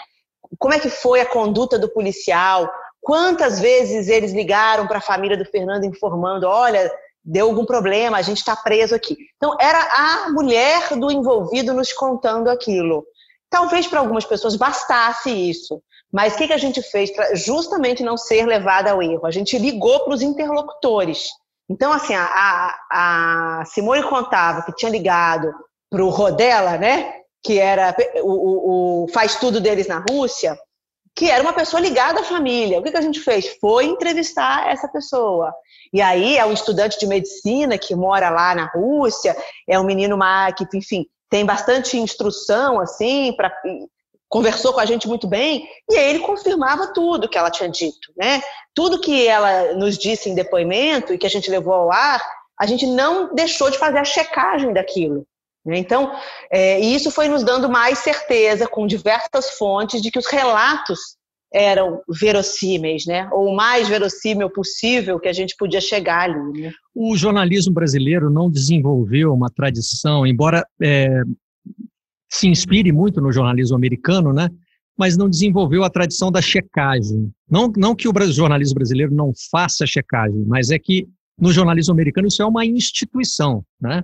como é que foi a conduta do policial, quantas vezes eles ligaram para a família do Fernando informando, olha, deu algum problema, a gente está preso aqui. Então, era a mulher do envolvido nos contando aquilo. Talvez para algumas pessoas bastasse isso, mas o que, que a gente fez para justamente não ser levada ao erro? A gente ligou para os interlocutores. Então, assim, a, a, a, Simone contava que tinha ligado para o Rodella, né? Que era o, o, o, faz tudo deles na Rússia, que era uma pessoa ligada à família. O que, que a gente fez? Foi entrevistar essa pessoa. E aí é um estudante de medicina que mora lá na Rússia, é um menino que, enfim, tem bastante instrução, assim, para conversou com a gente muito bem, e aí ele confirmava tudo que ela tinha dito, né? Tudo que ela nos disse em depoimento e que a gente levou ao ar a gente não deixou de fazer a checagem daquilo. Né? Então, é, isso foi nos dando mais certeza, com diversas fontes, de que os relatos eram verossímeis, né? ou o mais verossímil possível que a gente podia chegar ali. Né? O jornalismo brasileiro não desenvolveu uma tradição, embora é, se inspire muito no jornalismo americano, né? mas não desenvolveu a tradição da checagem. Não, não que o jornalismo brasileiro não faça checagem, mas é que no jornalismo americano isso é uma instituição. Né?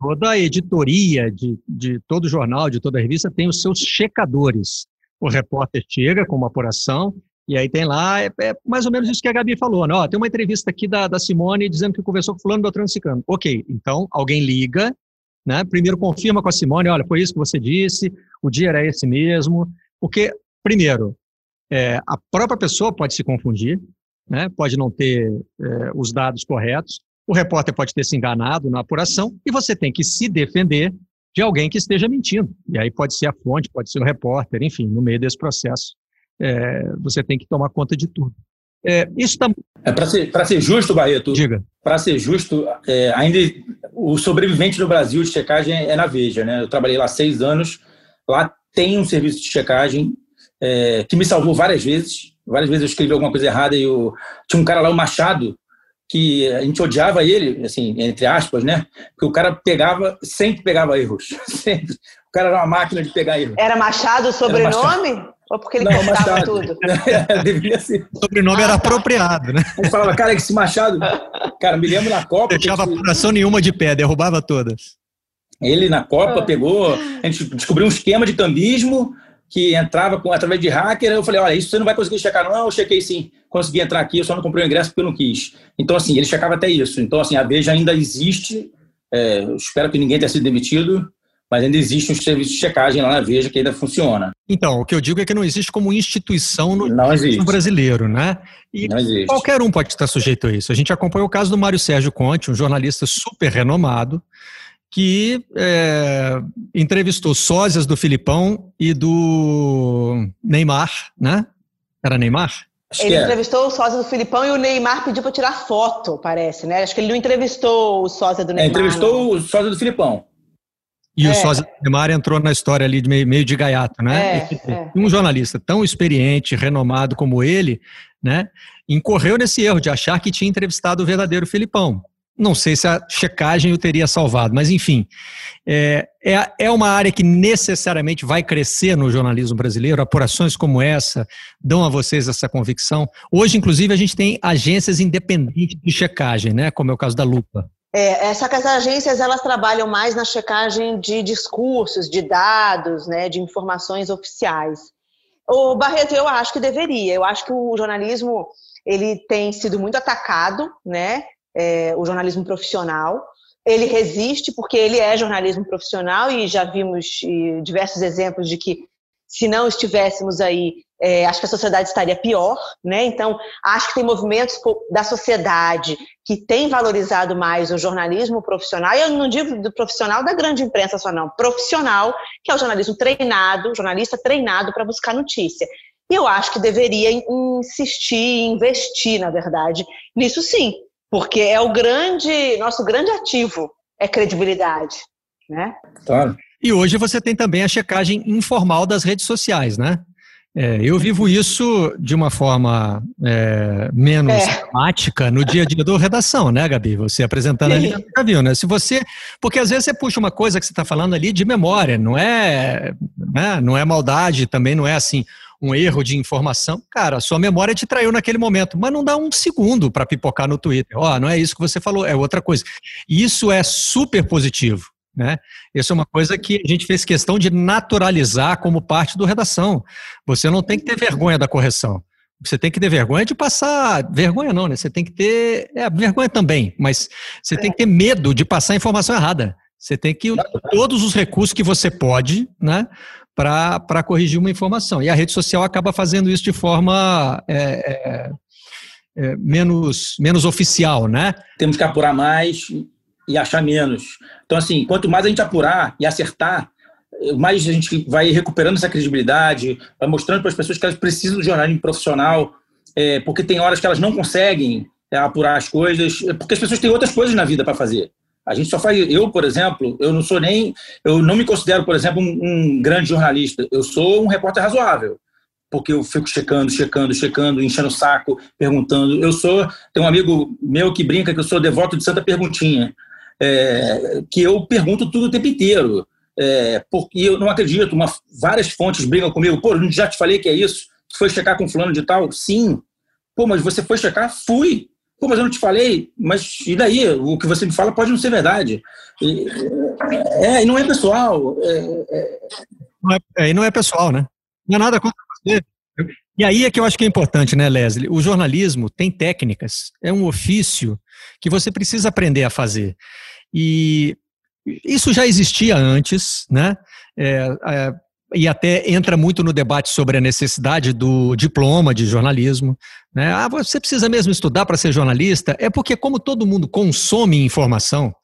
Toda a editoria de, de todo jornal, de toda revista, tem os seus checadores. O repórter chega com uma apuração e aí tem lá, é, é, mais ou menos isso que a Gabi falou, né? Ó, tem uma entrevista aqui da, da Simone dizendo que conversou com fulano, Beltrano Cicano. Ok, então alguém liga, né? Primeiro confirma com a Simone, olha, foi isso que você disse, o dia era esse mesmo, porque, primeiro, é, a própria pessoa pode se confundir, né? pode não ter é, os dados corretos, o repórter pode ter se enganado na apuração e você tem que se defender de alguém que esteja mentindo. E aí pode ser a fonte, pode ser o repórter, enfim, no meio desse processo, é, você tem que tomar conta de tudo. É, isso tá... é para ser, ser justo, Barreto. Diga. Para ser justo, é, ainda o sobrevivente no Brasil de checagem é na Veja, né? Eu trabalhei lá seis anos. Lá tem um serviço de checagem é, que me salvou várias vezes. Várias vezes eu escrevi alguma coisa errada e eu... tinha um cara lá, o Machado, que a gente odiava ele, assim, entre aspas, né? Porque o cara pegava, sempre pegava erros. Sempre. O cara era uma máquina de pegar erros. Era Machado o sobrenome? Era Machado. Ou porque ele não, Machado. tudo? É, deveria ser. O sobrenome ah, era tá. apropriado, né? Ele falava, cara, esse Machado... Cara, me lembro na Copa... Deixava a apuração nenhuma de pé, derrubava todas. Ele na Copa ah. pegou, a gente descobriu um esquema de cambismo que entrava com, através de hacker. Eu falei: olha, isso você não vai conseguir checar, não. Eu chequei sim, consegui entrar aqui, eu só não comprei o ingresso porque eu não quis. Então, assim, ele checava até isso. Então, assim, a Veja ainda existe. É, espero que ninguém tenha sido demitido, mas ainda existe um serviço de checagem lá na Veja que ainda funciona. Então, o que eu digo é que não existe como instituição no, no brasileiro, né? E não existe. qualquer um pode estar sujeito a isso. A gente acompanhou o caso do Mário Sérgio Conte, um jornalista super renomado, que é, entrevistou sósias do Filipão e do Neymar, né? Era Neymar? Acho ele entrevistou o sósia do Filipão e o Neymar pediu para tirar foto, parece, né? Acho que ele não entrevistou o sósia do é, Neymar. É, entrevistou não. o sósia do Filipão. E é. o sósia do Neymar entrou na história ali de meio, meio de gaiato, né? É, é. Um jornalista tão experiente, renomado como ele, né? Incorreu nesse erro de achar que tinha entrevistado o verdadeiro Filipão. Não sei se a checagem o teria salvado, mas enfim, é, é, é uma área que necessariamente vai crescer no jornalismo brasileiro. Apurações como essa dão a vocês essa convicção. Hoje, inclusive, a gente tem agências independentes de checagem, né? Como é o caso da Lupa. É, essa que as agências elas trabalham mais na checagem de discursos, de dados, né, de informações oficiais. O Barreto, eu acho que deveria. Eu acho que o jornalismo ele tem sido muito atacado, né? é, o jornalismo profissional. Ele resiste porque ele é jornalismo profissional e já vimos diversos exemplos de que se não estivéssemos aí, é, acho que a sociedade estaria pior, né? Então, acho que tem movimentos da sociedade que têm valorizado mais o jornalismo profissional, e eu não digo do profissional da grande imprensa só não, profissional, que é o jornalismo treinado, jornalista treinado para buscar notícia. E eu acho que deveria insistir, investir, na verdade, nisso sim, porque é o grande, nosso grande ativo é credibilidade, né? Claro. E hoje você tem também a checagem informal das redes sociais, né? É, eu vivo isso de uma forma é, menos é. no dia a dia do redação, né, Gabi? Você apresentando ali, já viu, né? Se você, porque às vezes você puxa uma coisa que você está falando ali de memória, não é, né, não é maldade, também não é assim um erro de informação, cara, sua memória te traiu naquele momento, mas não dá um segundo para pipocar no Twitter. Ó, oh, não é isso que você falou, é outra coisa. Isso é super positivo. Né? Isso é uma coisa que a gente fez questão de naturalizar como parte do redação. Você não tem que ter vergonha da correção. Você tem que ter vergonha de passar. Vergonha não, né? Você tem que ter. É, vergonha também, mas você tem que ter medo de passar a informação errada. Você tem que usar todos os recursos que você pode, né? para corrigir uma informação. E a rede social acaba fazendo isso de forma é, é, é, menos, menos oficial, né? Temos que apurar mais e achar menos. Então, assim, quanto mais a gente apurar e acertar, mais a gente vai recuperando essa credibilidade, vai mostrando para as pessoas que elas precisam do jornalismo profissional, é, porque tem horas que elas não conseguem é, apurar as coisas, porque as pessoas têm outras coisas na vida para fazer. A gente só faz. Eu, por exemplo, eu não sou nem. Eu não me considero, por exemplo, um, um grande jornalista. Eu sou um repórter razoável porque eu fico checando, checando, checando, enchendo o saco, perguntando. Eu sou, tem um amigo meu que brinca que eu sou devoto de Santa Perguntinha, é, que eu pergunto tudo o tempo inteiro, é, porque eu não acredito. Uma, várias fontes brigam comigo. Pô, já te falei que é isso. Tu foi checar com fulano de tal? Sim. Pô, mas você foi checar? Fui. Pô, mas eu não te falei. Mas e daí? O que você me fala pode não ser verdade. E, é, e não é pessoal. É, é... Não é, e não é pessoal, né? Não é nada contra você. E aí é que eu acho que é importante, né, Leslie? O jornalismo tem técnicas, é um ofício que você precisa aprender a fazer. E isso já existia antes, né? É, é, e até entra muito no debate sobre a necessidade do diploma de jornalismo. Né? Ah, você precisa mesmo estudar para ser jornalista? É porque, como todo mundo consome informação,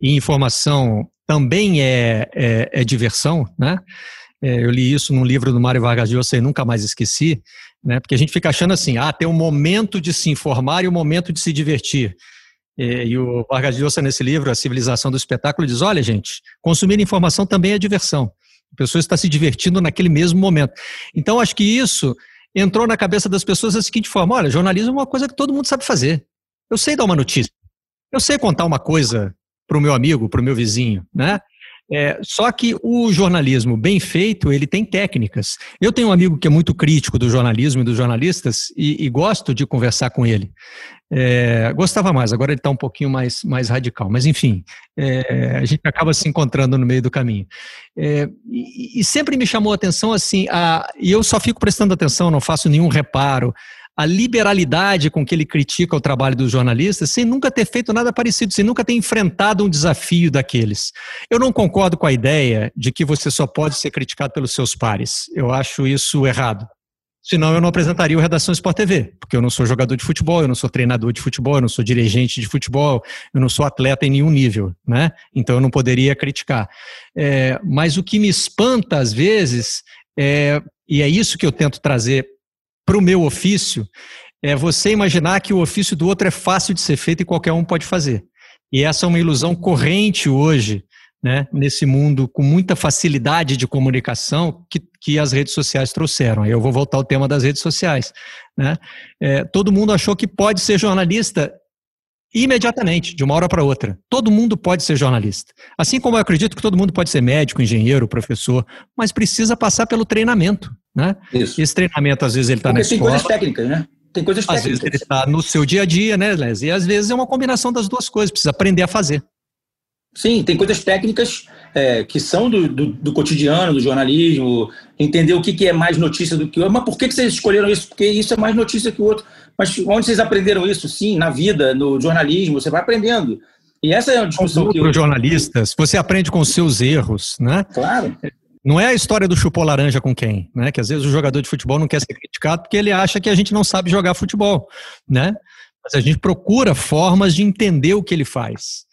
e informação também é, é, é diversão, né? É, eu li isso num livro do Mário Vargas Llosa e nunca mais esqueci, né? Porque a gente fica achando assim, ah, tem um momento de se informar e um momento de se divertir. É, e o Vargas Llosa nesse livro, A Civilização do Espetáculo, diz: olha, gente, consumir informação também é diversão. A pessoa está se divertindo naquele mesmo momento. Então, acho que isso entrou na cabeça das pessoas da seguinte forma: olha, jornalismo é uma coisa que todo mundo sabe fazer. Eu sei dar uma notícia. Eu sei contar uma coisa para o meu amigo, para o meu vizinho, né? É, só que o jornalismo bem feito, ele tem técnicas. Eu tenho um amigo que é muito crítico do jornalismo e dos jornalistas e, e gosto de conversar com ele. É, gostava mais, agora ele está um pouquinho mais, mais radical, mas enfim, é, a gente acaba se encontrando no meio do caminho. É, e, e, sempre me chamou a atenção assim, a, e eu só fico prestando atenção, não faço nenhum reparo a liberalidade com que ele critica o trabalho dos jornalistas sem nunca ter feito nada parecido, sem nunca ter enfrentado um desafio daqueles. Eu não concordo com a ideia de que você só pode ser criticado pelos seus pares. Eu acho isso errado. Senão eu não apresentaria o Redação Sport TV, porque eu não sou jogador de futebol, eu não sou treinador de futebol, eu não sou dirigente de futebol, eu não sou atleta em nenhum nível, né? Então eu não poderia criticar. É, mas o que me espanta às vezes, é, e é isso que eu tento trazer para o meu ofício é você imaginar que o ofício do outro é fácil de ser feito e qualquer um pode fazer. E essa é uma ilusão corrente hoje, né, nesse mundo com muita facilidade de comunicação que, que as redes sociais trouxeram. Aí eu vou voltar ao tema das redes sociais. Né? É, todo mundo achou que pode ser jornalista imediatamente, de uma hora para outra. Todo mundo pode ser jornalista. Assim como eu acredito que todo mundo pode ser médico, engenheiro, professor, mas precisa passar pelo treinamento. Né? Isso. Esse treinamento, às vezes, ele está na escola. Tem coisas técnicas, né? Tem coisas técnicas. Às vezes ele está no seu dia a dia, né, Les? E às vezes é uma combinação das duas coisas, precisa aprender a fazer. Sim, tem coisas técnicas é, que são do, do, do, cotidiano, do jornalismo, entender o que, que é mais notícia do que o outro. Mas por que, que vocês escolheram isso? Porque isso é mais notícia que o outro. Mas onde vocês aprenderam isso? Sim, na vida, no jornalismo, você vai aprendendo. E essa é a discussão que eu... jornalistas, você aprende com os seus erros, né? Claro. Não é a história do chupou laranja com quem, né? Que às vezes o jogador de futebol não quer ser criticado porque ele acha que a gente não sabe jogar futebol, né? Mas a gente procura formas de entender o que ele faz.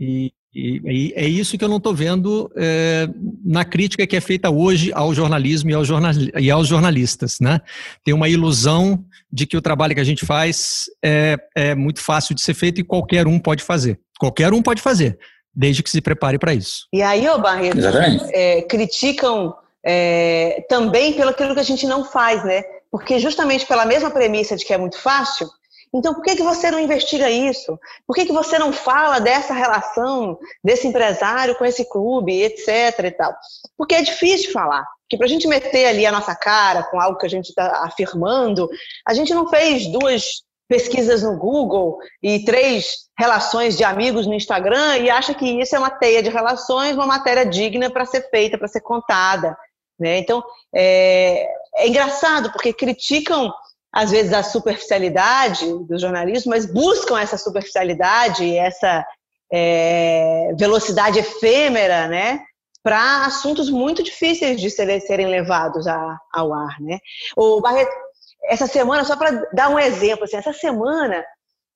E, e, e é isso que eu não estou vendo é, na crítica que é feita hoje ao jornalismo e, ao jornal, e aos jornalistas, né? Tem uma ilusão de que o trabalho que a gente faz é, é muito fácil de ser feito e qualquer um pode fazer. Qualquer um pode fazer desde que se prepare para isso. E aí, ô Barreto, é, criticam é, também pelo aquilo que a gente não faz, né? Porque justamente pela mesma premissa de que é muito fácil, então por que, que você não investiga isso? Por que, que você não fala dessa relação desse empresário com esse clube, etc e tal? Porque é difícil falar. Que para a gente meter ali a nossa cara com algo que a gente está afirmando, a gente não fez duas pesquisas no Google e três relações de amigos no Instagram e acha que isso é uma teia de relações, uma matéria digna para ser feita, para ser contada. Né? Então, é, é engraçado, porque criticam, às vezes, a superficialidade do jornalismo, mas buscam essa superficialidade, essa é, velocidade efêmera, né? para assuntos muito difíceis de serem levados ao ar, né? O Barreto, essa semana, só para dar um exemplo, assim, essa semana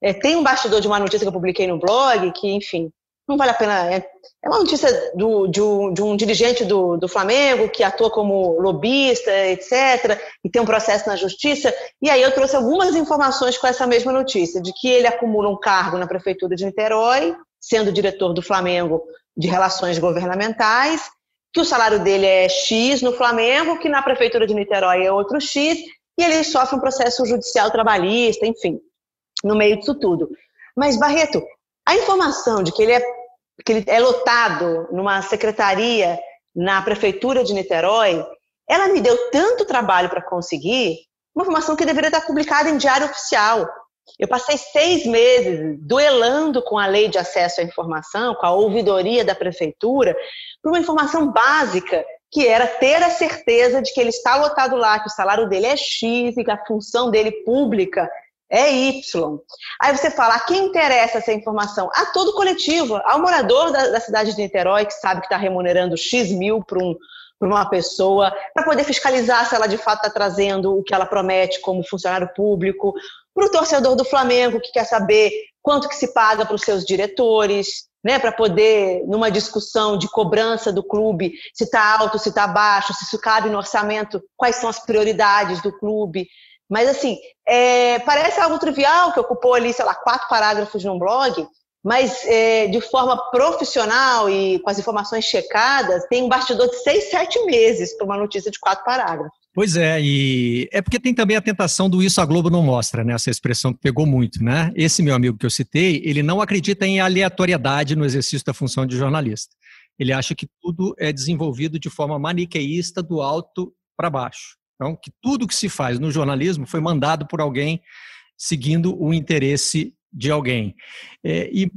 é, tem um bastidor de uma notícia que eu publiquei no blog, que, enfim, não vale a pena. É, é uma notícia do, de, um, de, um, dirigente do, do, Flamengo que atua como lobista, etc., e tem um processo na justiça. E aí eu trouxe algumas informações com essa mesma notícia, de que ele acumula um cargo na prefeitura de Niterói, sendo diretor do Flamengo de Relações Governamentais, que o salário dele é X no Flamengo, que na prefeitura de Niterói é outro X, e ele sofre um processo judicial trabalhista, enfim, no meio disso tudo. Mas, Barreto, a informação de que ele é, que ele é lotado numa secretaria na prefeitura de Niterói, ela me deu tanto trabalho para conseguir, uma informação que deveria estar publicada em diário oficial. Eu passei seis meses duelando com a lei de acesso à informação, com a ouvidoria da prefeitura, por uma informação básica, que era ter a certeza de que ele está lotado lá, que o salário dele é X e que a função dele pública é Y. Aí você fala, a quem interessa essa informação? A todo coletivo, ao morador da, da cidade de Niterói, que sabe que está remunerando X mil para um, uma pessoa, para poder fiscalizar se ela de fato está trazendo o que ela promete como funcionário público, para o torcedor do Flamengo, que quer saber quanto que se paga para os seus diretores, né, para poder, numa discussão de cobrança do clube, se está alto, se está baixo, se isso cabe no orçamento, quais são as prioridades do clube. Mas, assim, é, parece algo trivial, que ocupou ali, sei lá, quatro parágrafos num blog, mas é, de forma profissional e com as informações checadas, tem um bastidor de seis, sete meses para uma notícia de quatro parágrafos. Pois é, e é porque tem também a tentação do isso a Globo não mostra, né? Essa expressão que pegou muito, né? Esse meu amigo que eu citei, ele não acredita em aleatoriedade no exercício da função de jornalista. Ele acha que tudo é desenvolvido de forma maniqueísta do alto para baixo. Então, que tudo que se faz no jornalismo foi mandado por alguém seguindo o interesse de alguém. É, e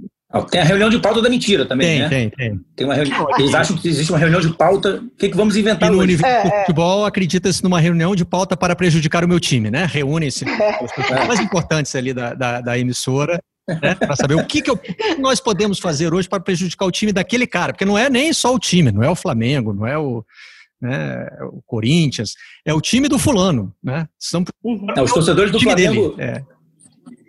tem a reunião de pauta da mentira também, tem, né? Tem, tem. tem uma reuni... Eles acham que existe uma reunião de pauta. O que, que vamos inventar e no universo é, do é. futebol, acredita-se numa reunião de pauta para prejudicar o meu time, né? Reúnem-se os é. mais importantes ali da, da, da emissora né, para saber o que, que, eu, o que, nós podemos fazer hoje para prejudicar o time daquele cara, porque não é nem só o time, não é o Flamengo, não é o, né, o Corinthians, é o time do fulano, né? São, não, os torcedores do Flamengo, dele, é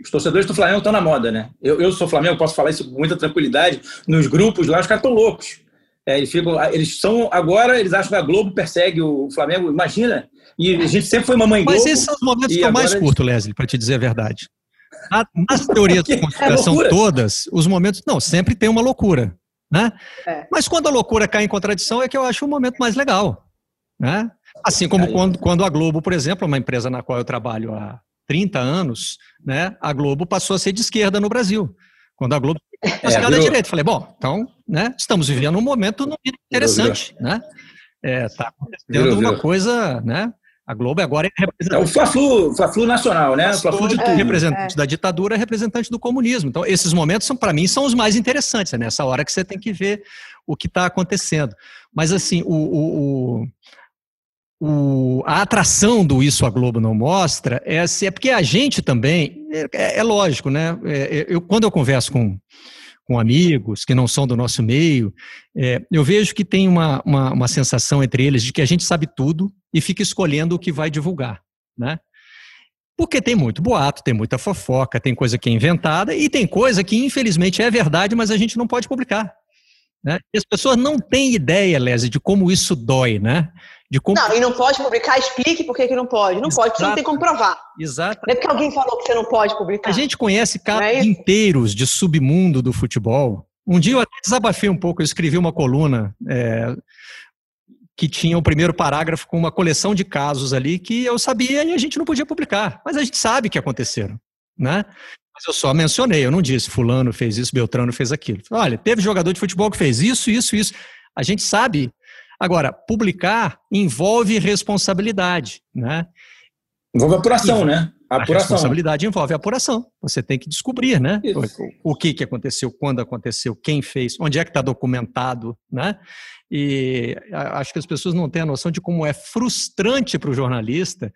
os torcedores do Flamengo estão na moda, né? Eu, eu sou Flamengo, posso falar isso com muita tranquilidade. Nos grupos lá, os caras estão loucos. É, eles, ficam, eles são. Agora, eles acham que a Globo persegue o Flamengo, imagina. E a gente sempre foi mamãe Globo. Mas esses são os momentos que eu mais curto, Leslie, para te dizer a verdade. Nas teorias da conspiração é todas, os momentos. Não, sempre tem uma loucura. Né? É. Mas quando a loucura cai em contradição, é que eu acho o momento mais legal. Né? Assim como quando, quando a Globo, por exemplo, uma empresa na qual eu trabalho há 30 anos, né, a Globo passou a ser de esquerda no Brasil. Quando a Globo passou é, da direita. Falei, bom, então, né, estamos vivendo um momento interessante, virou, virou. né? É, tá acontecendo virou, uma coisa, né? A Globo agora é representante. É o Fla-Flu, Fla-Flu nacional, né? Fla-Flu de tudo. representante é. da ditadura, é representante do comunismo. Então, esses momentos, são para mim, são os mais interessantes. É nessa hora que você tem que ver o que está acontecendo. Mas, assim, o, o, o o, a atração do Isso a Globo não mostra é, assim, é porque a gente também, é, é lógico, né? É, é, eu, quando eu converso com, com amigos que não são do nosso meio, é, eu vejo que tem uma, uma, uma, sensação entre eles de que a gente sabe tudo e fica escolhendo o que vai divulgar, né? Porque tem muito boato, tem muita fofoca, tem coisa que é inventada e tem coisa que infelizmente é verdade, mas a gente não pode publicar. Né? E as pessoas não têm ideia, Leslie, de como isso dói, né? De como... Não, e não pode publicar, explique por que, que não pode. Não Exato. pode, porque não tem como provar. Exato. Não é porque alguém falou que você não pode publicar. A gente conhece casos é inteiros de submundo do futebol. Um dia eu até desabafei um pouco, eu escrevi uma coluna é, que tinha o primeiro parágrafo com uma coleção de casos ali que eu sabia e a gente não podia publicar. Mas a gente sabe que aconteceram, né? Mas eu só mencionei, eu não disse fulano fez isso, Beltrano fez aquilo. Olha, teve jogador de futebol que fez isso, isso, isso. A gente sabe Agora, publicar envolve responsabilidade, né? Envolve apuração, envolve, né? Apuração. A responsabilidade envolve apuração. Você tem que descobrir, né? O, o que, que aconteceu, quando aconteceu, quem fez, onde é que está documentado, né? E acho que as pessoas não têm a noção de como é frustrante para o jornalista,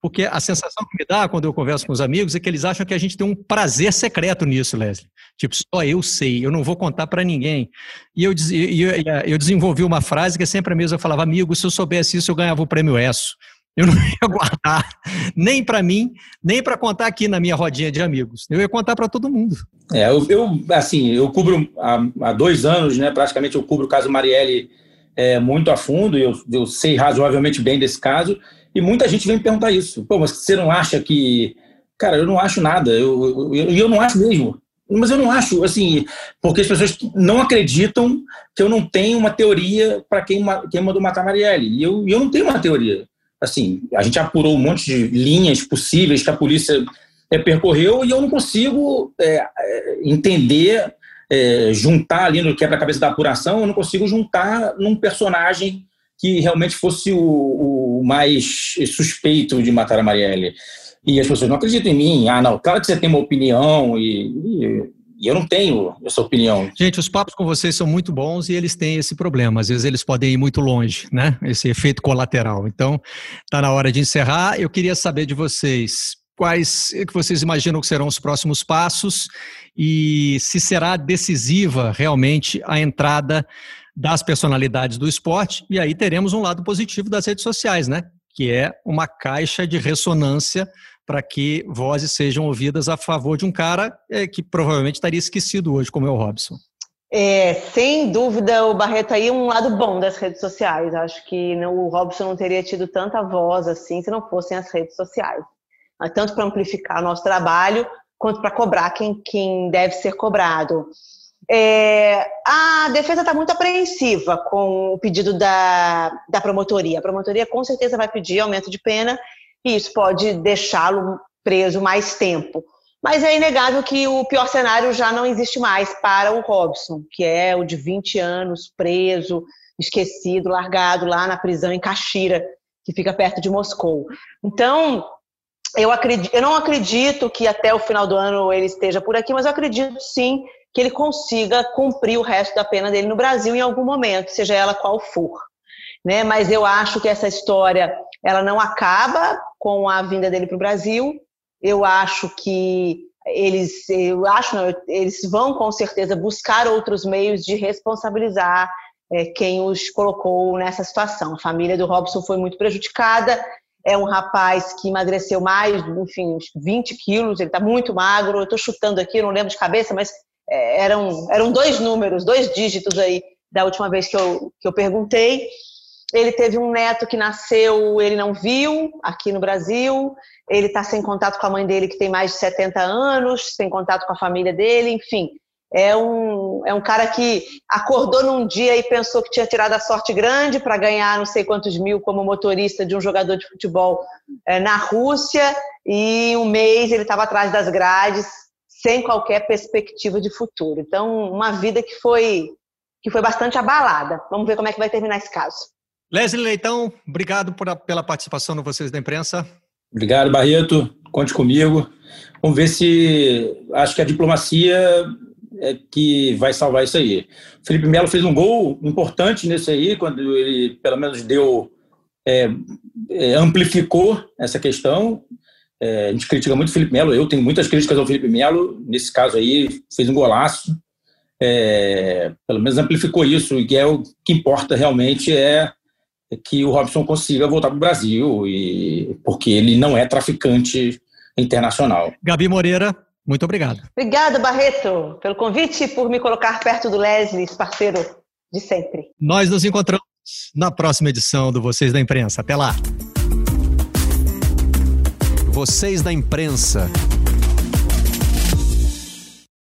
porque a sensação que me dá quando eu converso com os amigos é que eles acham que a gente tem um prazer secreto nisso, Leslie. Tipo, só eu sei, eu não vou contar para ninguém. E eu, eu, eu desenvolvi uma frase que é sempre a mesma, eu falava, amigo, se eu soubesse isso, eu ganhava o prêmio ESSO. Eu não ia guardar nem para mim, nem para contar aqui na minha rodinha de amigos. Eu ia contar para todo mundo. É, eu, eu, assim, eu cubro há, há, dois anos, né? Praticamente eu cubro o caso Marielle é, muito a fundo. Eu, eu sei razoavelmente bem desse caso. E muita gente vem me perguntar isso. Pô, mas você não acha que Cara, eu não acho nada. Eu, eu, eu não acho mesmo. Mas eu não acho, assim, porque as pessoas não acreditam que eu não tenho uma teoria para quem, quem mandou matar Marielle. E eu, eu não tenho uma teoria. Assim, a gente apurou um monte de linhas possíveis que a polícia é, percorreu e eu não consigo é, é entender, é, juntar ali no quebra-cabeça da apuração, eu não consigo juntar num personagem que realmente fosse o, o mais suspeito de matar a Marielle. E as pessoas não acreditam em mim. Ah, não, claro que você tem uma opinião e, e, e, eu não tenho essa opinião. Gente, os papos com vocês são muito bons e eles têm esse problema. Às vezes eles podem ir muito longe, né? Esse efeito colateral. Então, está na hora de encerrar. Eu queria saber de vocês quais que vocês imaginam que serão os próximos passos e se será decisiva realmente a entrada das personalidades do esporte. E aí teremos um lado positivo das redes sociais, né? Que é uma caixa de ressonância para que vozes sejam ouvidas a favor de um cara é, que provavelmente estaria esquecido hoje, como é o Robson. É, sem dúvida, o Barreto aí é um lado bom das redes sociais. Acho que o Robson não teria tido tanta voz assim se não fossem as redes sociais. Tanto para amplificar nosso trabalho, quanto para cobrar quem, quem deve ser cobrado. É, a defesa está muito apreensiva com o pedido da, da promotoria. A promotoria com certeza vai pedir aumento de pena e isso pode deixá-lo preso mais tempo. Mas é inegável que o pior cenário já não existe mais para o Robson, que é o de 20 anos preso, esquecido, largado lá na prisão em Caxira, que fica perto de Moscou. Então, eu, acredito, eu não acredito que até o final do ano ele esteja por aqui, mas eu acredito sim que ele consiga cumprir o resto da pena dele no Brasil em algum momento, seja ela qual for. Né? Mas eu acho que essa história ela não acaba com a vinda dele para o Brasil. Eu acho que eles, eu acho, não, eles vão com certeza buscar outros meios de responsabilizar é, quem os colocou nessa situação. A família do Robson foi muito prejudicada. É um rapaz que emagreceu mais, enfim, uns 20 quilos. Ele está muito magro. Eu estou chutando aqui, não lembro de cabeça, mas é, eram, eram dois números, dois dígitos aí da última vez que eu, que eu perguntei. Ele teve um neto que nasceu, ele não viu aqui no Brasil. Ele está sem contato com a mãe dele, que tem mais de 70 anos, sem contato com a família dele, enfim. É um, é um cara que acordou num dia e pensou que tinha tirado a sorte grande para ganhar não sei quantos mil como motorista de um jogador de futebol é, na Rússia, e um mês ele estava atrás das grades, sem qualquer perspectiva de futuro. Então, uma vida que foi, que foi bastante abalada. Vamos ver como é que vai terminar esse caso. Leslie Leitão, obrigado por, pela participação no Vocês da Imprensa. Obrigado, Barreto. Conte comigo. Vamos ver se. Acho que a diplomacia é que vai salvar isso aí. O Felipe Melo fez um gol importante nesse aí, quando ele, pelo menos, deu. É, é, amplificou essa questão. É, a gente critica muito o Felipe Melo, eu tenho muitas críticas ao Felipe Melo. Nesse caso aí, fez um golaço. É, pelo menos amplificou isso, e é o que importa realmente é que o Robson consiga voltar para o Brasil, e, porque ele não é traficante internacional. Gabi Moreira, muito obrigado. Obrigada, Barreto, pelo convite e por me colocar perto do Leslie, parceiro de sempre. Nós nos encontramos na próxima edição do Vocês da Imprensa. Até lá. Vocês da Imprensa.